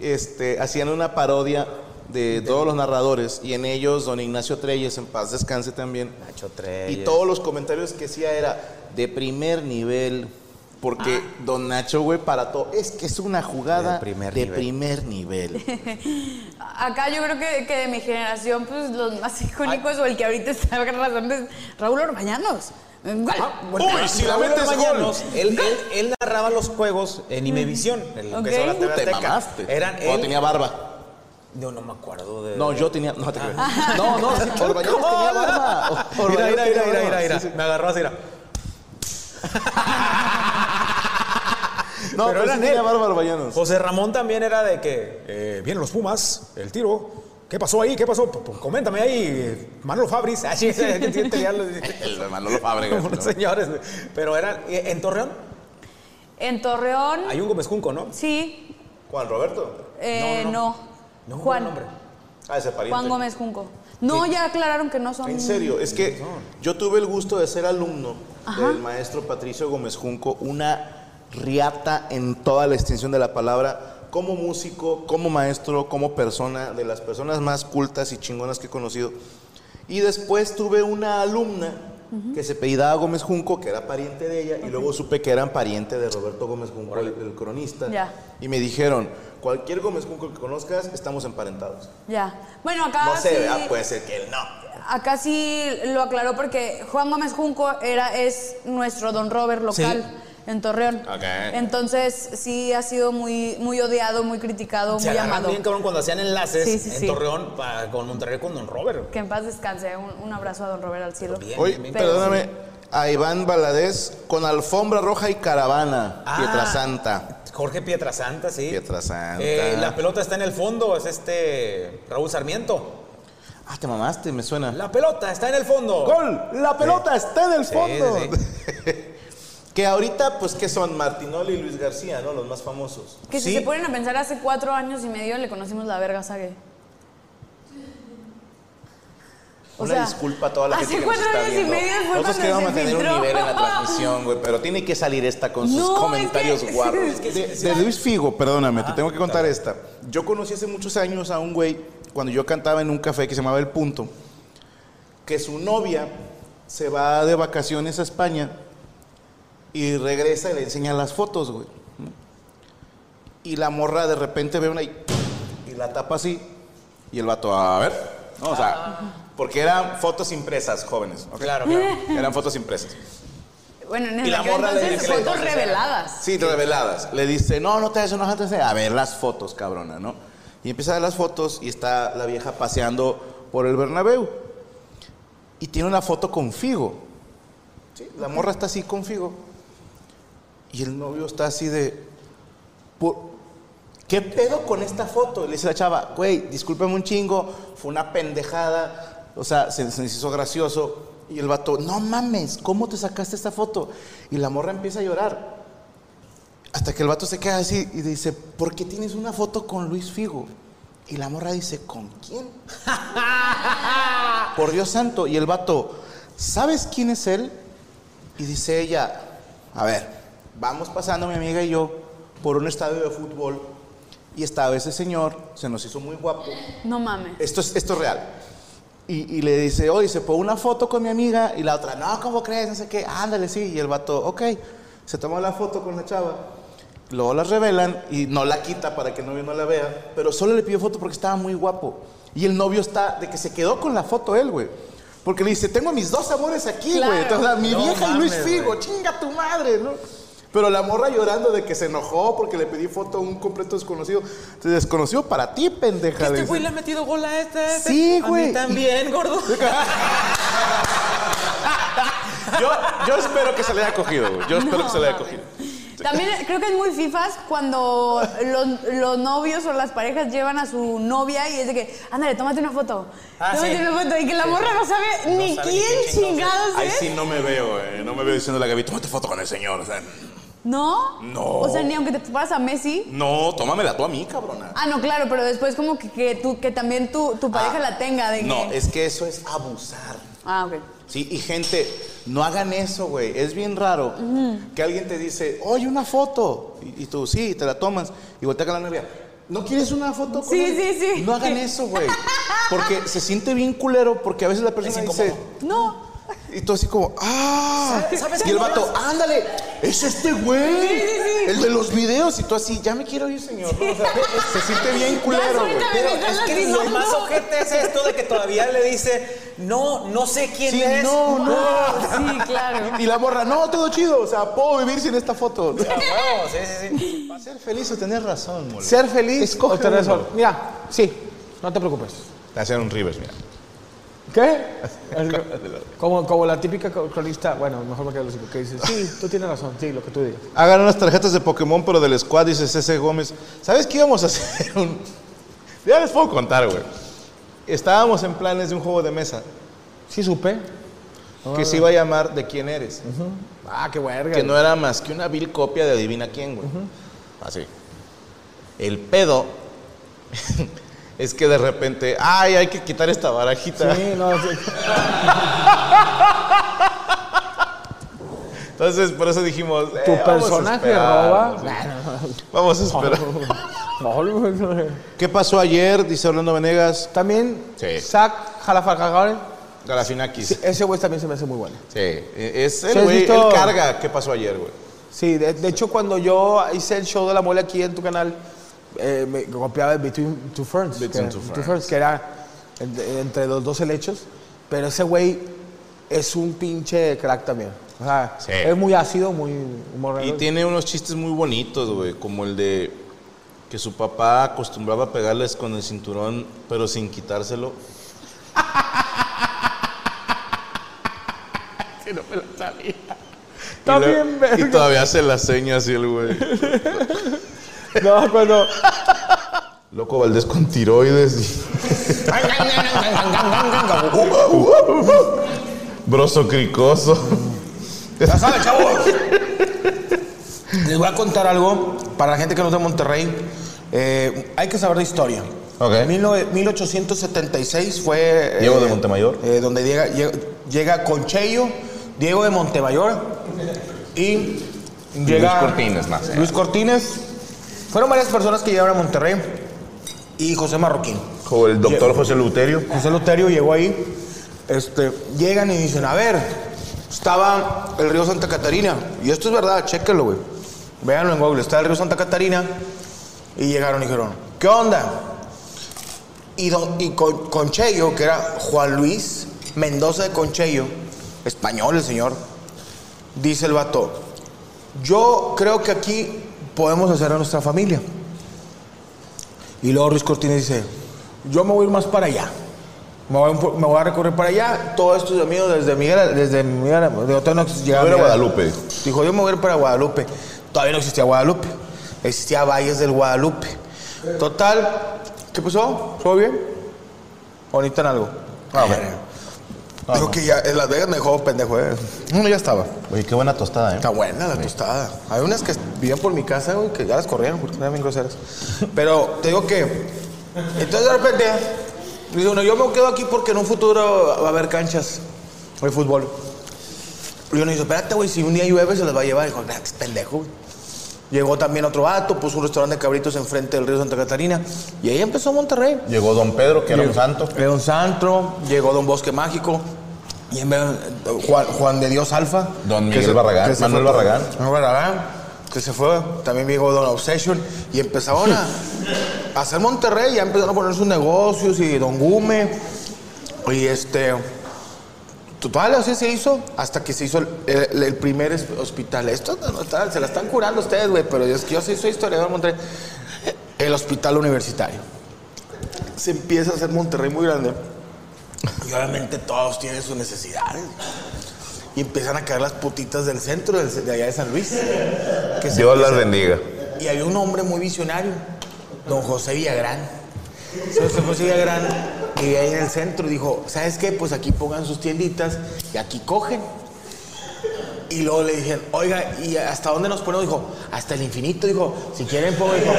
este, hacían una parodia de todos los narradores y en ellos don Ignacio Treyes, en paz descanse también. Nacho Y Treyes. todos los comentarios que hacía era de primer nivel. Porque Don Nacho, güey, para todo. Es que es una jugada De primer de nivel. primer nivel. Acá yo creo que, que de mi generación, pues los más icónicos o el que ahorita está arrasando es Raúl Orbañanos. Gol. Uy, si la metes Orbañanos. gol. Él, él, él narraba los juegos en Imevisión. Ok. empezó la TV Te mamaste. Eran Cuando él- tenía barba. No, no me acuerdo de. No, yo tenía. No te creas. Ah. No, no, sí, Orbañanos tenía barba. Mira, Orbañanos mira, tenía mira, mira, barba. mira, mira. Sí, sí. Me agarró así, mira. No, pero, eran sí tenía él. barba Orbañanos. José Ramón también era de que eh, vienen los Pumas, el tiro. ¿Qué pasó ahí? ¿Qué pasó? P- p- Coméntame ahí, Manolo Fabris. Ah, sí, El Manolo Fábregas. Unos señores. Pero eran. En Torreón En Torreón, hay un Gómez Junco, ¿no? sí, Juan Roberto. eh, no. No, Juan, nombre. Ah, ese pariente. Juan Gómez Junco. No, ya aclararon que no son. En serio, es que yo tuve el gusto de ser alumno Ajá. del maestro Patricio Gómez Junco, una riata en toda la extensión de la palabra, como músico, como maestro, como persona, de las personas más cultas y chingonas que he conocido. Y después tuve una alumna que se apellidaba Gómez Junco, que era pariente de ella, y luego supe que eran pariente de Roberto Gómez Junco, el, el cronista. Y me dijeron, cualquier Gómez Junco que conozcas, estamos emparentados. Ya. Bueno, acá No sé, sí. ¿verdad? puede ser que él no. Acá sí lo aclaró porque Juan Gómez Junco era, es nuestro Don Robert local en Torreón. Ok. Entonces sí ha sido muy, muy odiado, muy criticado, Se muy amado. bien, cabrón, cuando hacían enlaces Sí, sí, en sí. Torreón pa- con Monterrey con Don Robert. Que en paz descanse. Un, un abrazo a Don Robert al cielo. Oye, Pero perdóname, sí. a Iván Valadez con alfombra roja y caravana, Ah. Pietrasanta. Jorge Pietrasanta, sí. Pietrasanta. Eh, la pelota está en el fondo, es este Raúl Sarmiento. Ah, te mamaste, me suena. La pelota está en el fondo. ¡Gol! La pelota está en el Sí, fondo. sí, que ahorita, pues, ¿qué son? Martinoli y Luis García, ¿no? Los más famosos. Que si se ponen a pensar, hace cuatro años y medio le conocimos la verga Sague. O Una sea, disculpa a toda la gente que nos cuatro está años y viendo. medio fue Nosotros queremos mantener un nivel en la transmisión, güey, pero tiene que salir esta con sus No, es comentarios que- guarros. es que- de, de Luis Figo, perdóname, te tengo que contar esta. Yo conocí hace muchos años a un güey, cuando yo cantaba en un café que se llamaba El Punto, que su novia se va de vacaciones a España y regresa y le enseña las fotos, güey. Y la morra de repente ve una y, y la tapa así. Y el vato, a ver. No, o sea, porque eran fotos impresas, jóvenes. Claro, claro. Eran fotos impresas. Bueno, en Y la morra le entonces dice fotos reveladas. Sí, reveladas. Le dice, no, no te hagas enojar, te a ver las fotos, cabrona, ¿no? Y empieza a ver las fotos y está la vieja paseando por el Bernabéu. Y tiene una foto con Figo. Sí, la morra está así con Figo. Y el novio está así de... "Por- ¿Qué pedo con esta foto? Y le dice la chava, güey, discúlpame un chingo, fue una pendejada. O sea, se, se hizo gracioso. Y el vato, no mames, ¿cómo te sacaste esta foto? Y la morra empieza a llorar. Hasta que el vato se queda así y dice, ¿por qué tienes una foto con Luis Figo? Y la morra dice, ¿con quién? Por Dios santo. Y el vato, ¿sabes quién es él? Y dice ella, a ver, vamos pasando mi amiga y yo por un estadio de fútbol y estaba ese señor, se nos hizo muy guapo. No mames. Esto es, esto es real. Y, y le dice, oye, se pone una foto con mi amiga y la otra, no, ¿cómo crees? No sé qué, ándale, sí. Y el vato, ok, se tomó la foto con la chava. Luego la revelan y no la quita para que el novio no la vea, pero solo le pidió foto porque estaba muy guapo. Y el novio está de que se quedó con la foto él, güey. Porque le dice, tengo mis dos amores aquí, güey. Claro. Entonces, mi No vieja y Luis Figo, güey. chinga tu madre, ¿no? Pero la morra llorando de que se enojó porque le pedí foto a un completo desconocido. Entonces, desconocido para ti, pendeja. Este güey le ha metido gol a este. este. Sí, A güey. mí también, gordo. Yo, yo espero que se le haya cogido, güey. Yo espero No, que se le haya cogido. También creo que es muy fifas cuando los, los novios o las parejas llevan a su novia y es de que, ándale, tómate una foto. Ah, tómate sí. una foto. Y que la Sí. morra no sabe No ni sabe quién chingados chingados Ahí es. sí no me veo, eh. No me veo diciéndole a Gaby, tómate foto con el señor. O sea, ¿No? No. O sea, ni aunque te toparas a Messi. No, tómamela tú a mí, cabrona. Ah, no, claro, pero después como que, que, tú, que también tu, tu pareja la tenga. De Ah, No, que- es que eso es abusar. Ah, ok. Sí, y gente, no hagan eso, güey. Es bien raro que alguien te dice, oye, una foto. Y, y tú, sí, te la tomas. Y voltea con la novia. ¿No quieres una foto con Sí, él?" sí, sí. No hagan eso, güey. Porque se siente bien culero porque a veces la persona dice... No. Y tú así como, ¡ah! ¿Sabes y el vato, ándale, es este güey. Sí, sí, sí. El de los videos. Y tú así, ya me quiero ir, señor. ¿no? O sea, se siente bien culero, güey. Pero es que lo más ojete es esto de que todavía le dice, no, no sé quién Sí, es. no, no. Sí, claro. Y la morra, no, todo chido. O sea, puedo vivir sin esta foto. Sí, sí, sí. Para ser feliz o tener razón, mole. Ser feliz Escoge o tener sol. Mira, sí, no te preocupes. Te hacen un Rivers, mira. ¿Qué? Como, como la típica cronista, bueno, mejor me quedo lo que dice, sí, tú tienes razón, sí, lo que tú digas. Hagan unas tarjetas de Pokémon, pero del squad, dice C.C. Gómez. ¿Sabes qué íbamos a hacer? Un... Ya les puedo contar, güey. Estábamos en planes de un juego de mesa. Sí, supe. Que se iba a llamar ¿De quién eres? Ah, qué verga. Que no era más que una vil copia de Adivina quién, güey. Así. El pedo es que de repente, ay, hay que quitar esta barajita. Sí, no, sí. Entonces, por eso dijimos, Tu eh, vamos a personaje roba. sí. Vamos a esperar. No, ¿Qué pasó ayer? Dice Orlando Venegas. También, Sí. Zach. Galafinakis. Ese güey también se me hace muy bueno. Sí, es ¿Sí el güey, él carga. ¿Qué pasó ayer, güey? Sí, de, de hecho, cuando yo hice el show de la mole aquí en tu canal, eh, me copiaba Between Two Ferns. Between que, Two Ferns. que era entre, entre los dos helechos. Pero ese güey es un pinche crack también. O sea, Sí. es muy ácido, muy humor Y tiene unos chistes muy bonitos, güey, como el de que su papá acostumbraba a pegarles con el cinturón, pero sin quitárselo. Que no me la sabía. Y, lo- y todavía hace la seña así el güey. No, cuando... Loco Valdés con tiroides. Broso cricoso. Ya saben, chavos. Les voy a contar algo para la gente que no es de Monterrey. Eh, hay que saber de historia. Ok. 19- 1876 fue. eh, Diego de Montemayor. eh, donde llega, llega, llega Conchello, Diego de Montemayor y llega. Luis Cortines, más. Luis Cortines. Fueron varias personas que llegaron a Monterrey y José Marroquín. O el doctor José Luterio. José Luterio llegó ahí. Este, llegan y dicen, a ver, estaba el río Santa Catarina. Y esto es verdad, chéquenlo, güey. Véanlo en Google. Está el río Santa Catarina. Y llegaron y dijeron, ¿qué onda? Y, don, y con, Conchello, que era Juan Luis Mendoza de Conchello, español el señor, dice el vato, yo creo que aquí podemos hacer a nuestra familia. Y luego Luis Cortines dice, yo me voy a ir más para allá. Me voy, a- me voy a recorrer para allá. Todo esto es mío desde Miguel, desde Miguel, de Hotel no existía. Voy a ir a Miguel. Guadalupe. Dijo, yo me voy a ir para Guadalupe. Todavía no existía Guadalupe. Existía Valles del Guadalupe. Total, ¿qué pasó? ¿Todo bien? ¿O necesitan algo? Ah, bueno. Dijo que ya en Las Vegas me dejó pendejo, eh. No, ya estaba. Oye, qué buena tostada, ¿eh? Está buena la tostada. Hay unas que vivían por mi casa, güey, que ya las corrieron porque eran bien groseras. Pero te digo que. Entonces de repente. Dice uno, yo me quedo aquí porque en un futuro va a haber canchas de fútbol. Y uno dice, espérate, güey, si un día llueve se las va a llevar. Dijo, nah, es pendejo, güey. Llegó también otro vato, puso un restaurante de cabritos enfrente del río Santa Catarina. Y ahí empezó Monterrey. Llegó Don Pedro, que era un Llegó- santo. Era un santo, llegó Don Bosque Mágico, y en vez- Juan, Juan de Dios Alfa. Don que Miguel se- Barragán, que se Manuel fue- Barragán. Manuel Barragán, que se fue. También llegó Don Obsession, y empezaron a, a hacer Monterrey, ya empezaron a poner sus negocios, y Don Gume, y este... Total, así se hizo hasta que se hizo el, el- el primer hospital. Esto no está- se la están curando ustedes, güey, pero es que yo sí soy historiador de Monterrey. El hospital universitario. Se empieza a hacer Monterrey muy grande. Y obviamente todos tienen sus necesidades. Y empiezan a caer las putitas del centro, del- de allá de San Luis. Que se Dios las bendiga. y había un hombre muy visionario, don José Villagrán. Entonces José Villagrán vivía ahí en el centro y dijo, ¿sabes qué? Pues aquí pongan sus tienditas y aquí cogen. Y luego le dije, oiga, ¿y hasta dónde nos ponemos? Dijo, hasta el infinito. Dijo, si quieren pongo, dijo.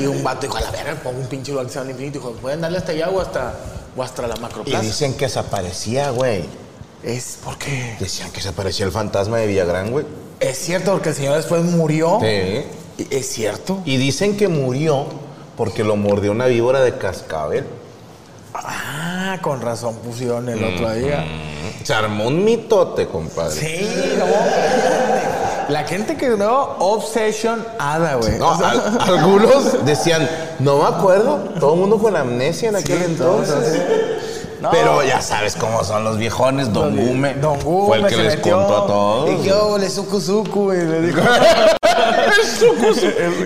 Y un vato dijo, a la verga, pongo un pinche lugar que el infinito. Dijo, pueden darle hasta allá o hasta, o hasta la Y macroplaza. dicen que se aparecía, güey. Es porque. Decían que se aparecía el fantasma de Villagrán, güey. Es cierto, porque el señor después murió. Sí. Es cierto. Y dicen que murió porque lo mordió una víbora de cascabel. Ah, con razón pusieron el otro día. Se armó un mitote, compadre. Sí, no. La gente que no, Obsession Ada, güey. No, O sea- al- algunos decían, no me acuerdo, todo el mundo con amnesia en aquel entonces. No. Pero ya sabes cómo son los viejones, Don Gume. Don Gume Fue el que se les metió. contó a todos. Y yo, le suku suku, y le dijo.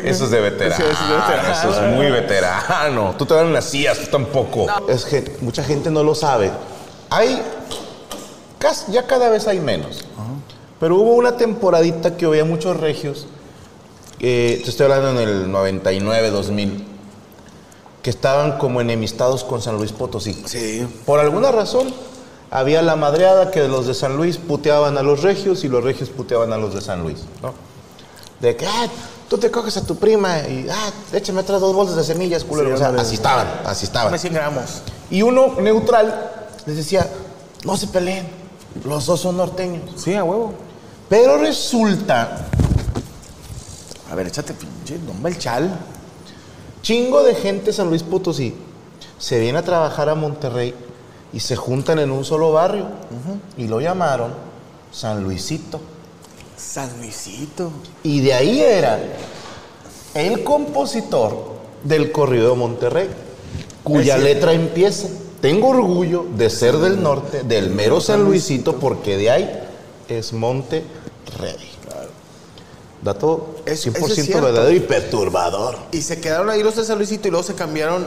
Eso es de veterano. Sí, eso es de veterano. Eso es muy veterano. Tú todavía no nacías, tú tampoco. Es que mucha gente no lo sabe. Hay. cas- Ya cada vez hay menos. Pero hubo una temporadita que había muchos regios. eh, te estoy hablando en el 99, 2000. Que estaban como enemistados con San Luis Potosí. Sí. Por alguna razón, había la madreada que los de San Luis puteaban a los regios y los regios puteaban a los de San Luis, ¿no? De que, ah, tú te coges a tu prima y, ah, échame otras dos bolsas de semillas, culero. Sí, o sea, ándale. así estaban, así estaban. Dame 100 gramos. Y uno neutral les decía, no se peleen, los dos son norteños. Sí, a huevo. Pero resulta, A ver, échate pinche, don Belchal. chingo de gente de San Luis Potosí se viene a trabajar a Monterrey y se juntan en un solo barrio y lo llamaron San Luisito. San Luisito. Y de ahí era el compositor del corrido de Monterrey, cuya letra empieza. Tengo orgullo de ser del norte, del mero San Luisito, porque de ahí es Monterrey. Dato 100% cierto. verdadero y perturbador. Y se quedaron ahí los de San Luisito y luego se cambiaron.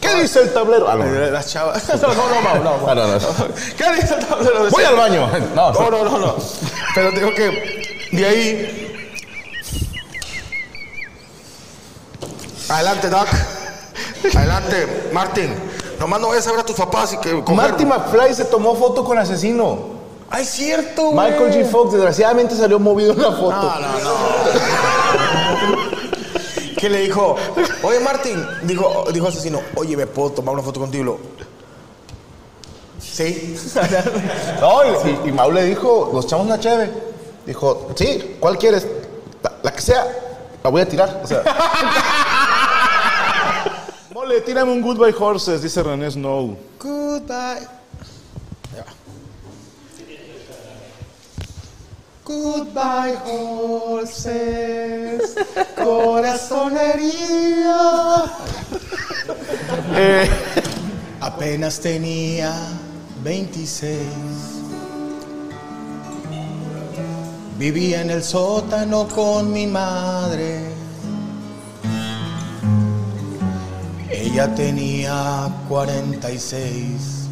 ¿Qué dice el tablero? Ah, no. Las chavas. No, no, no, no, no. Ah, no, no. ¿Qué dice el tablero? Voy al baño. No, No, no, no, no. Pero digo que de ahí. Adelante, Doc. Adelante, Martín. Nomás no vayas a ver a tus papás y que. coger- Marty McFly se tomó foto con asesino. Es cierto, güey. Michael G. Fox, desgraciadamente, salió movido en la foto. No, no, no. ¿Qué le dijo? Oye, Martín, dijo, dijo asesino, oye, ¿me puedo tomar una foto contigo? Y lo, Sí. No, y, y Mau le dijo, nos echamos una cheve. Dijo, sí, ¿cuál quieres? La, la que sea, la voy a tirar. O sea. Mole, tírame un Goodbye Horses, dice René Snow. Goodbye. Goodbye, horses, corazón herido. Eh, Apenas tenía 26. Vivía en el sótano con mi madre. Ella tenía 46.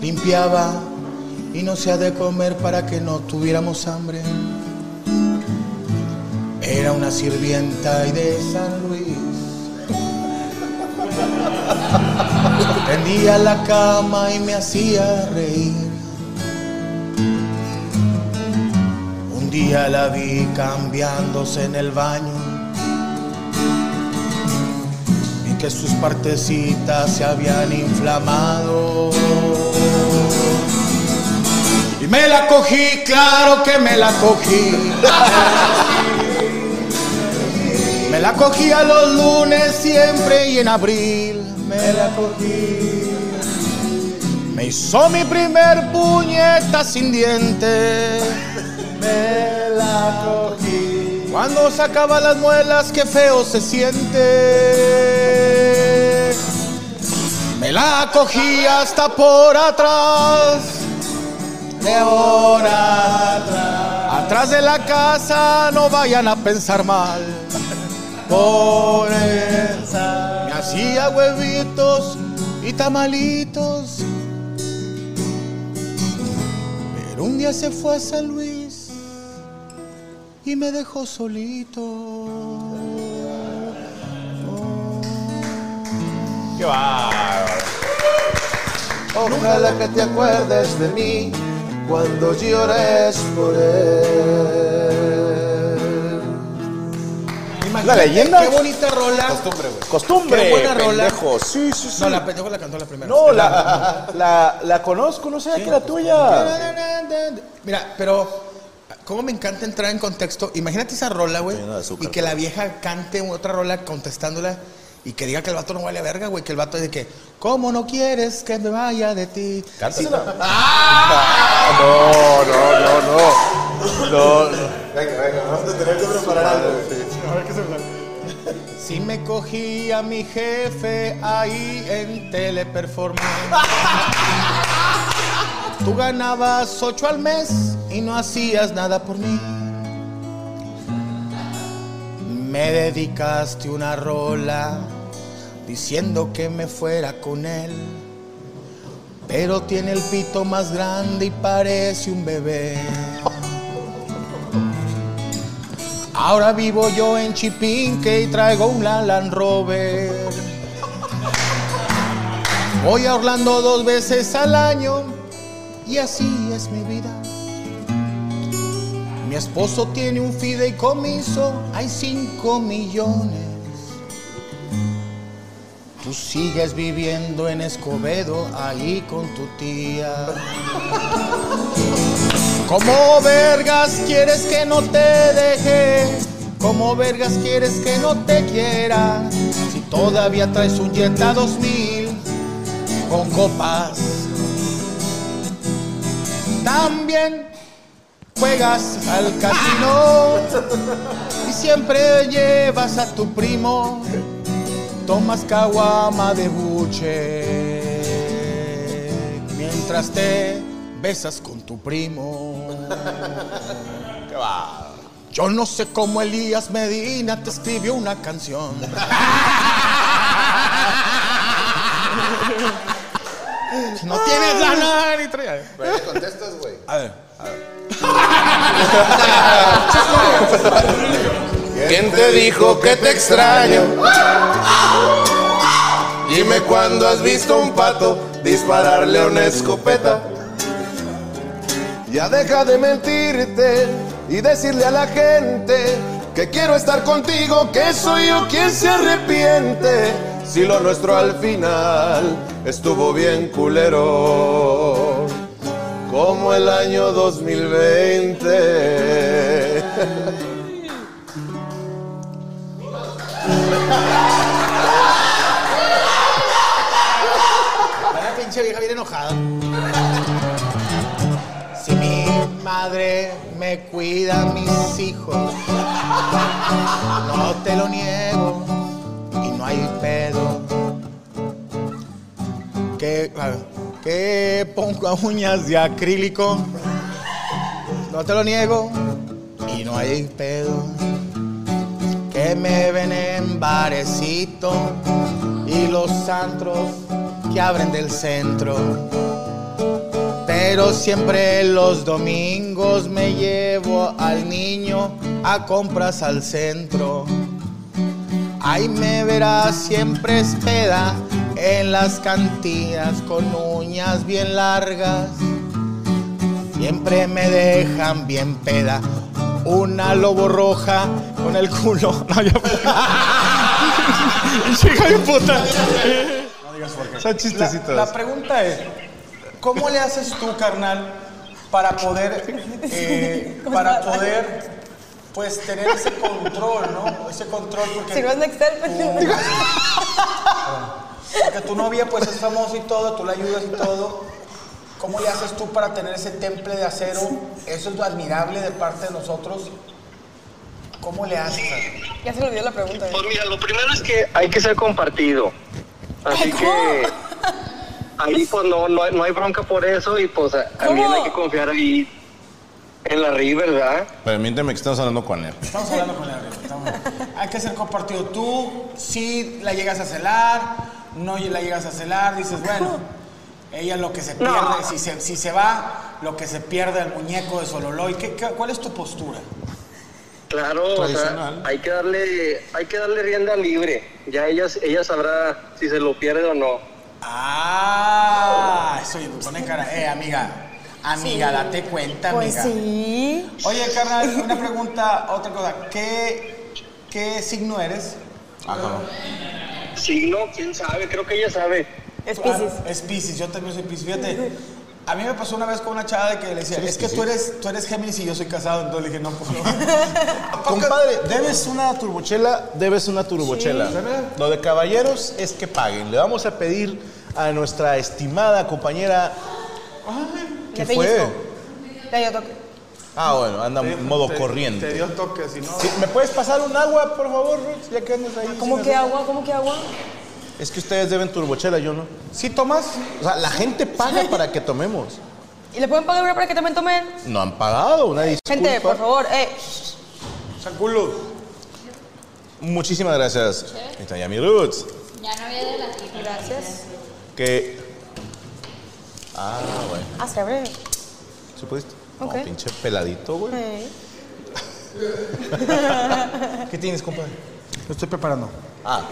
Limpiaba y no se ha de comer para que no tuviéramos hambre. Era una sirvienta y de San Luis. Tendía la cama y me hacía reír. Un día la vi cambiándose en el baño y que sus partecitas se habían inflamado. Y me la cogí, claro que me la cogí. Me la cogí a los lunes siempre y en abril me la cogí. Me hizo mi primer puñeta sin dientes. Me la cogí. Cuando sacaba las muelas, qué feo se siente. Me la cogí hasta por atrás. De ahora atrás. Atrás de la casa, no vayan a pensar mal. Por esa. Me hacía huevitos y tamalitos. Pero un día se fue a San Luis y me dejó solito. Qué bárbaro. Ojalá que te acuerdes de mí cuando llores por él. ¿La leyenda? Qué bonita rola. Costumbre, güey. Costumbre, Qué buena rola. pendejo. Sí, sí, sí. No, la pendejo la cantó la primera. No, la, la, la conozco, no sé que era tuya. Mira, pero cómo me encanta entrar en contexto. Imagínate esa rola, güey. Y que la vieja cante otra rola contestándola y que diga que el vato no vale a verga, güey. Que el vato es de que, ¿cómo no quieres que me vaya de ti? Cántasela. Sí. No, no, no, no. No, no. Venga, venga, vamos a tener que preparar algo. A ver qué se Si me cogí a mi jefe ahí en Teleperformance. Tú ganabas ocho al mes y no hacías nada por mí. Me dedicaste una rola diciendo que me fuera con él. Pero tiene el pito más grande y parece un bebé. Ahora vivo yo en Chipinque y traigo un Land Rover. Voy a Orlando dos veces al año y así es mi vida. Mi esposo tiene un fideicomiso, hay cinco millones. Tú sigues viviendo en Escobedo, ahí con tu tía. ¿Cómo vergas quieres que no te deje? ¿Cómo vergas quieres que no te quiera? Si todavía traes un Jetta 2000 con copas. También juegas al casino y siempre llevas a tu primo. Tomas caguama de buche mientras te besas con tu primo. ¿Qué va? Yo no sé cómo Elías Medina te escribió una canción. No tienes lana ni trae. Pero contestas, güey. A ver. ¿Quién te dijo que te extraño? Dime cuándo has visto un pato dispararle a una escopeta. Ya deja de mentirte y decirle a la gente que quiero estar contigo, que soy yo quien se arrepiente. Si lo nuestro al final estuvo bien culero, como el año 2020. La pinche vieja bien enojada. Si mi madre me cuida a mis hijos, no te lo niego y no hay pedo. Que, ver, que pongo uñas de acrílico, no te lo niego y no hay pedo. Que me ven en barecito y los antros que abren del centro. Pero siempre los domingos me llevo al niño a compras al centro. Ahí me verás siempre espeda en las cantinas con uñas bien largas. Siempre me dejan bien peda. Una lobo roja con el culo. No, ya Chica de puta. Son chistecitos. La, la pregunta es, ¿cómo le haces tú, carnal, para poder, eh, para poder, pues, tener ese control, ¿no? Ese control, porque... Si no es Nextel, pues... Porque tu novia, pues, es famosa y todo, tú la ayudas y todo. ¿Cómo le haces tú para tener ese temple de acero? Eso es lo admirable de parte de nosotros. ¿Cómo le haces? Ya se me olvidó la pregunta. ¿eh? Pues mira, lo primero es que hay que ser compartido. Así que ahí pues no, no, hay- no hay bronca por eso y pues a- también hay que confiar ahí en la River, ¿verdad? Permíteme que estamos hablando con él. Estamos hablando con la estamos- Hay que ser compartido. Tú, si la llegas a celar, no la llegas a celar, dices, bueno, ella lo que se pierde, si, se, si se va, lo que se pierde el muñeco de Sololoy. ¿Qué, qué- cuál es tu postura? Claro, o sea, Tradicional. hay que darle, hay que darle rienda libre. Ya ella, ella sabrá si se lo pierde o no. Ah, eso me pone cara. Eh, amiga, Amiga, date cuenta, Pues amiga. sí. Oye, carnal, una pregunta, otra cosa. ¿Qué, qué signo eres? Signo, quién sabe, creo que ella sabe. Es Pisces. es Pisces, yo también soy Pisces. Fíjate, a mí me pasó una vez con una chava de que le decía, es que tú eres, tú eres Géminis y yo soy casado. Entonces le dije, no, pues no. Compadre, debes una turbochela, debes una turbochela. Sí. Lo de caballeros es que paguen. Le vamos a pedir a nuestra estimada compañera. ¿Qué fue? Ya, yo toque. Ah, bueno, anda en modo corriente. Te dio toque, si no. Sí, ¿Me puedes pasar un agua, por favor, Ruth? Ya que andas ahí. ¿Cómo sin que hacer- agua? ¿Cómo que agua? Es que ustedes deben turbochela, yo no. ¿Sí tomas? O sea, la gente paga para que tomemos. ¿Y le pueden pagar una para que también tomen? No han pagado, una disculpa. Gente, por favor, eh. Saculo. Muchísimas gracias. Ahí está ya mi Roots. Ya no había de la Gracias. Que. Ah, bueno. Ah, se abre. ¿Sí pudiste? Ok. No, pinche peladito, güey. ¿Qué tienes, compadre? Lo estoy preparando. Ah.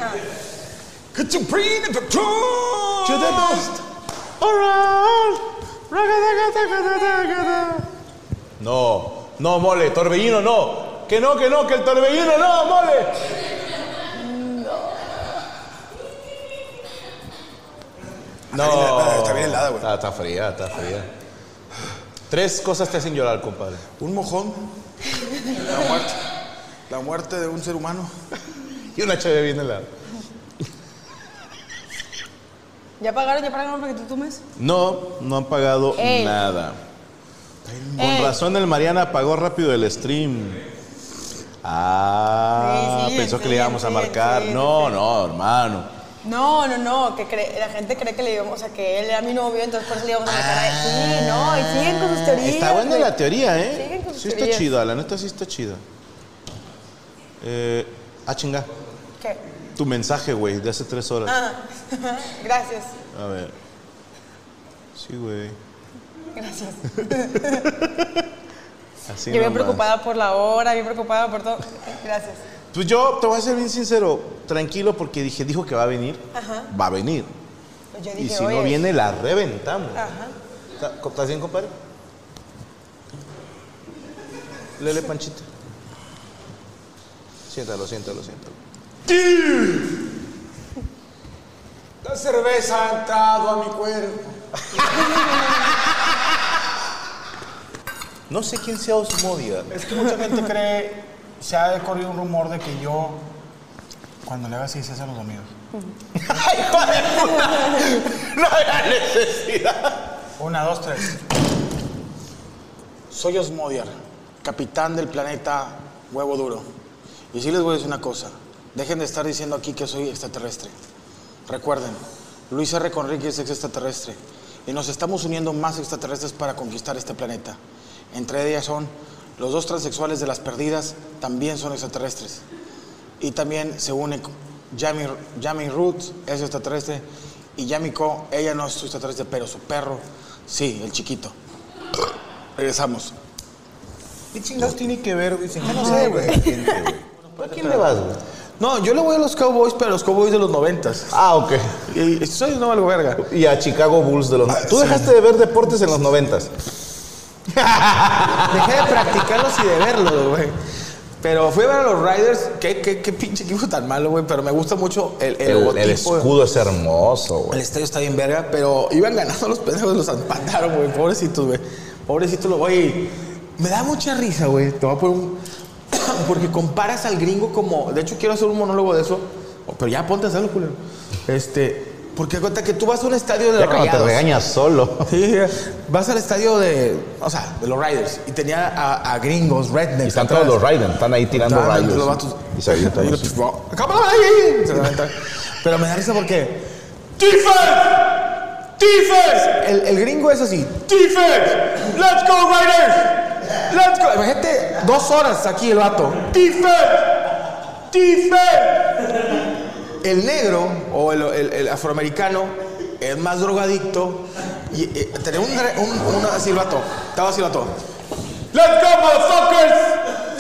Could you bring the? To the best. No, no, mole, torbellino no. Que no, que no, que el torbellino no, mole. No. Está bien helada, güey. Está, está fría, está fría. Tres cosas te hacen llorar, compadre. Un mojón. La muerte. La muerte de un ser humano. Y una chévere bien helada. ¿Ya pagaron? ¿Ya pagaron para que tú tomes? No, no han pagado Ey. nada. Con Ey. razón el Mariana pagó rápido el stream. Ah, Sí, sí, pensó que sí, le íbamos a sí, marcar. sí, no, no, hermano. No, no, no, que cree- la gente cree que le íbamos, o sea, que él era mi novio, entonces por eso le íbamos a marcar a él. Sí, no, y siguen con sus teorías. Está buena güey. la teoría, ¿eh? Siguen con sus Sí está teorías. chida, la neta sí está chida. Eh, ah, chinga. ¿Qué? Tu mensaje, güey, de hace tres horas. Ah, gracias, A ver. Sí, güey. gracias. Así Yo bien nomás. preocupada por la hora, bien preocupada por todo. Gracias. Pues yo te voy a ser bien sincero, tranquilo, porque dije, dijo que va a venir. Ajá. Va a venir. Pues yo Y si no viene, la reventamos. Ajá. ¿Está- ¿Estás bien, compadre? Lele Panchita. Siéntalo, siéntalo, siéntalo. La cerveza ha entrado a mi cuerpo. No sé quién sea Osmodia. Es que mucha gente cree, se ha corrido un rumor de que yo, cuando le haga así, se hace a los amigos. No había necesidad. Una, dos, tres. Soy Osmodiar, capitán del planeta Huevo Duro. Y sí les voy a decir una cosa. Dejen de estar diciendo aquí que soy extraterrestre. Recuerden, Luis R. Conríquez es extraterrestre. Y nos estamos uniendo más extraterrestres para conquistar este planeta. Entre ellas son los dos transexuales de las perdidas, también son extraterrestres. Y también se une con Yami, Yami Roots, es extraterrestre. Y Yamiko, ella no es su extraterrestre, pero su perro, sí, el chiquito. Regresamos. ¿Qué chingados tiene que ver, güey? No sé, güey. ¿A quién le vas, güey? No, yo le voy a los Cowboys, pero a los Cowboys de los noventas. Ah, ok. Y, y soy no valgo verga. Y a Chicago Bulls de los... Tú sí. dejaste de ver deportes en los noventas. Dejé de practicarlos y de verlos, güey. Pero fui a ver a los Riders. Qué, qué, qué pinche equipo tan malo, güey. Pero me gusta mucho el, el, El, logotipo. el escudo es hermoso, El güey. estadio está bien verga, pero iban ganando los pendejos, los empataron, güey. Pobrecitos, güey. Pobrecitos, los- güey. Me da mucha risa, güey. Te voy a poner un... Porque comparas al gringo como... De hecho, quiero hacer un monólogo de eso. Pero ya ponte a hacerlo, culero. Este... Porque cuenta que tú vas a un estadio de Ya los cuando te regañas solo. Sí, vas al estadio de... O sea, de los Riders. Y tenía a, a gringos, rednecks. Y están atrás. todos los Raiden, están ahí tirando Estaban rayos. los vatos. Y se avientan levanta. Pero me da risa porque. ¡Defense! ¡Defense! El, el gringo es así. ¡Defense! ¡Let's go, Raiders! ¡Let's go! Imagínate dos horas aquí el vato. ¡Defense! ¡Defense! El negro o el, el- el afroamericano es más drogadicto. Y eh, tenía un, un, vato. Estaba vato. Let's go, motherfuckers!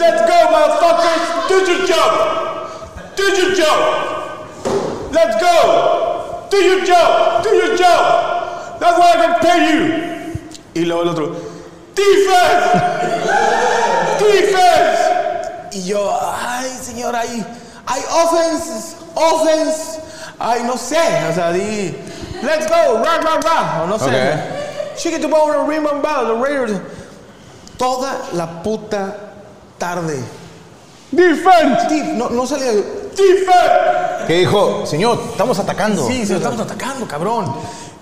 Let's go, motherfuckers! Do your job! Do your job! Let's go! Do your job! Do your job! That's what I can pay you! Y luego el otro, ¡Defense! ¡Defense! Y yo, ay, señor, hay, hay offense, offense. Ay, no sé, o sea, di, let's go, rah, rah, rah, o no sé. Ok. Chicken to bone, rim and bow, the Raiders. Toda la puta tarde. Defense. no, no salía. Defense. Que dijo, señor, estamos atacando. Sí, se lo estamos atacando, cabrón.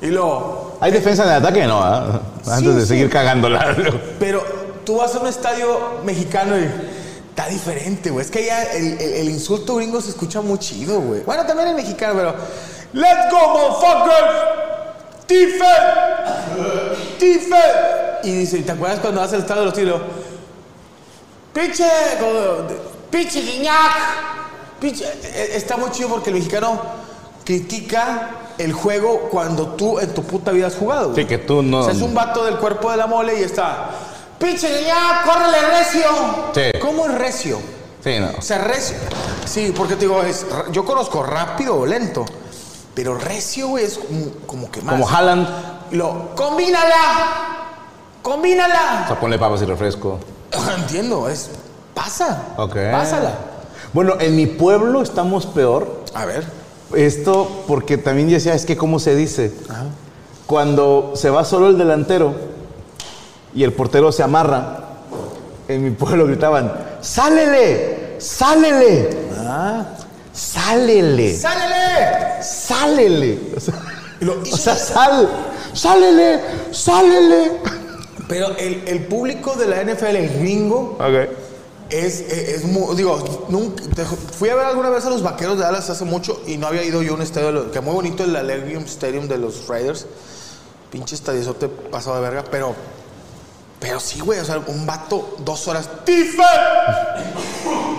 Y luego, ¿Hay defensa en el ataque? No, ¿ah? Antes de sí. seguir cagándola. Pero tú vas a un estadio mexicano y está diferente, güey. Es que ya el, el- el insulto gringo se escucha muy chido, güey. Bueno, también el mexicano, pero. ¡Let's go, motherfuckers! ¡Defense! ¡Defense! Y dice, ¿te acuerdas cuando vas al estadio de los tiros? ¡Pinche! como, ¡Pinche guiñac! ¡Pinche! Eh, Está muy chido porque el mexicano critica el juego cuando tú en tu puta vida has jugado, güey. Sí, que tú no. O sea, es un vato del cuerpo de la mole y está. ¡Pinche ya! ¡Córrele recio! Sí. ¿Cómo es recio? Sí, no. O sea, recio. Sí, porque te digo, es, yo conozco rápido o lento. Pero recio, güey, es como, como que más. Como Haaland. Lo. ¡Combínala! ¡Combínala! O sea, ponle papas y refresco. Entiendo, es. Pasa. Ok. Pásala. Bueno, en mi pueblo estamos peor. A ver. Esto porque también decía, es que cómo se dice. Cuando se va solo el delantero y el portero se amarra, en mi pueblo gritaban, ¡sálele! ¡sálele! ¡sálele! ¡Sálele! ¡sálele! O sea, o sea, sal, ¡sálele! ¡sálele! Pero el, el público de la NFL, el gringo, es, es, es muy, digo, nunca, fui a ver alguna vez a los vaqueros de Dallas hace mucho y no había ido yo a un estadio, que muy bonito el Allegiant Stadium de los Raiders. Pinche estadiozote pasado de verga, pero, pero sí, güey, o sea, un vato, dos horas, ¡Tifa!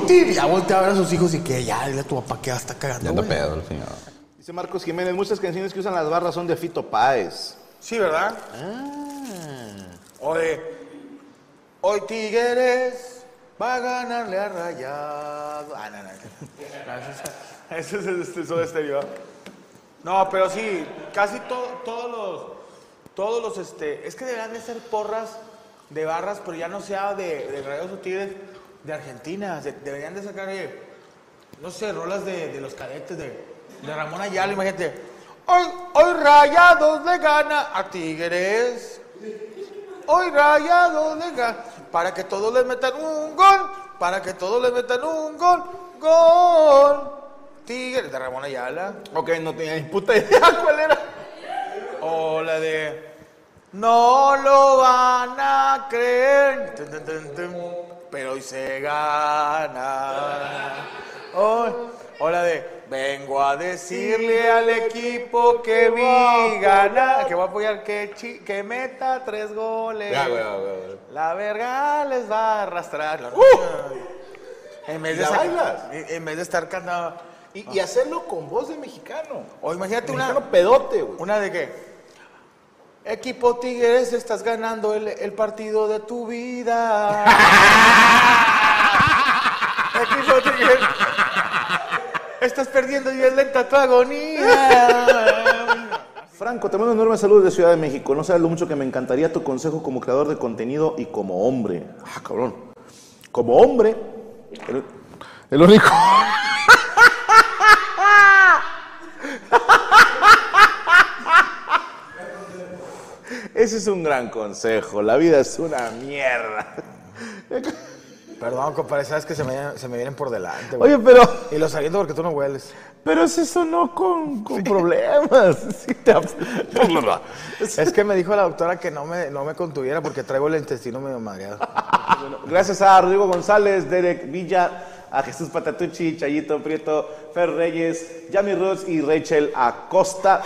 ¡Tif! Ya voltea a ver a sus hijos y que ya, dile a tu papá que ya está cagando. Ya güey. pedo el señor. Dice Marcos Jiménez, muchas canciones que usan las barras son de Fito Páez. Sí, ¿verdad? O de, hoy Tigres va a ganarle a Rayado. Ah, no, no. no. Ese es el este, Soda Stereo. No, pero sí, casi to- todos los, todos los, este, es que deberían de ser porras de barras, pero ya no sea de, de Rayados o Tigres de Argentina. De- deberían de sacar, eh, no sé, rolas de, de los cadetes, de, de Ramón Ayala, imagínate. Hoy, hoy Rayados le gana a Tigres. Hoy Rayados le gana. Para que todos le metan un gol. Para que todos le metan un gol. Gol. Tigres de Ramón Ayala. Ok, no tenía ni puta idea cuál era. O la de. No lo van a creer. Pero hoy se gana. Hoy- o la de. Vengo a decirle al equipo que vi ganar. Que va a apoyar que, chi- que meta tres goles. Ya, güey, güey, güey. La verga les va a arrastrar. La- En vez, ¿Y de en- vez de estar cantando. Y, y hacerlo con voz de mexicano. O imagínate una. Mexicano pedote, güey. Una de que. Equipo Tigres, estás ganando el, el partido de tu vida. Equipo Tigres. Estás perdiendo y es lenta tu agonía. Franco, te mando un enorme saludo de Ciudad de México. No sabes lo mucho que me encantaría tu consejo como creador de contenido y como hombre. Ah, cabrón. Como hombre, el, el único. Ese es un gran consejo. La vida es una mierda. Perdón, compadre, sabes que se me, se me vienen por delante. güey. Oye, pero. Y lo sabiendo porque tú no hueles. Pero es eso no con, con problemas. Sí te- Es que me dijo la doctora que no me, no me contuviera porque traigo el intestino medio mareado. Gracias a Rodrigo González, Derek Villa, a Jesús Patatucci, Chayito Prieto, Fer Reyes, Yami Roots y Rachel Acosta.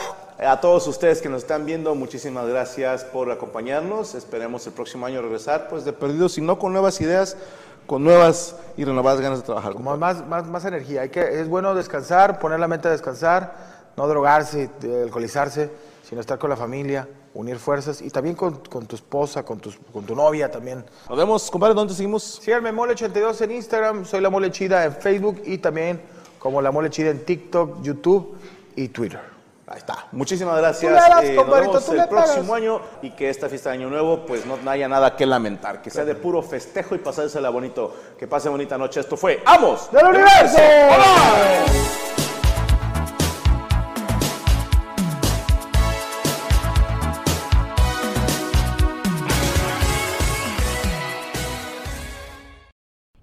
A todos ustedes que nos están viendo, muchísimas gracias por acompañarnos. Esperemos el próximo año regresar, pues de perdido, si no con nuevas ideas, con nuevas y renovadas ganas de trabajar. Como más, más, más energía. Hay que, es bueno descansar, poner la mente a descansar, no drogarse, eh, alcoholizarse, sino estar con la familia, unir fuerzas y también con, con tu esposa, con, tus, con tu novia también. Nos vemos, compadre, ¿dónde seguimos? Síganme Mole82 en Instagram, soy La Mole Chida en Facebook y también como La Mole Chida en TikTok, YouTube y Twitter. Ahí está. Muchísimas gracias. Tú le das, Eh, compadrito, nos vemos tú el próximo año y que esta fiesta de Año Nuevo pues no haya nada que lamentar. Que sea de puro festejo y pasársela bonito. Que pase bonita noche. Esto fue ¡Amos! ¡Del universo!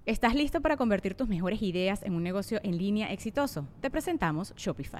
¿Estás listo para convertir tus mejores ideas en un negocio en línea exitoso? Te presentamos Shopify.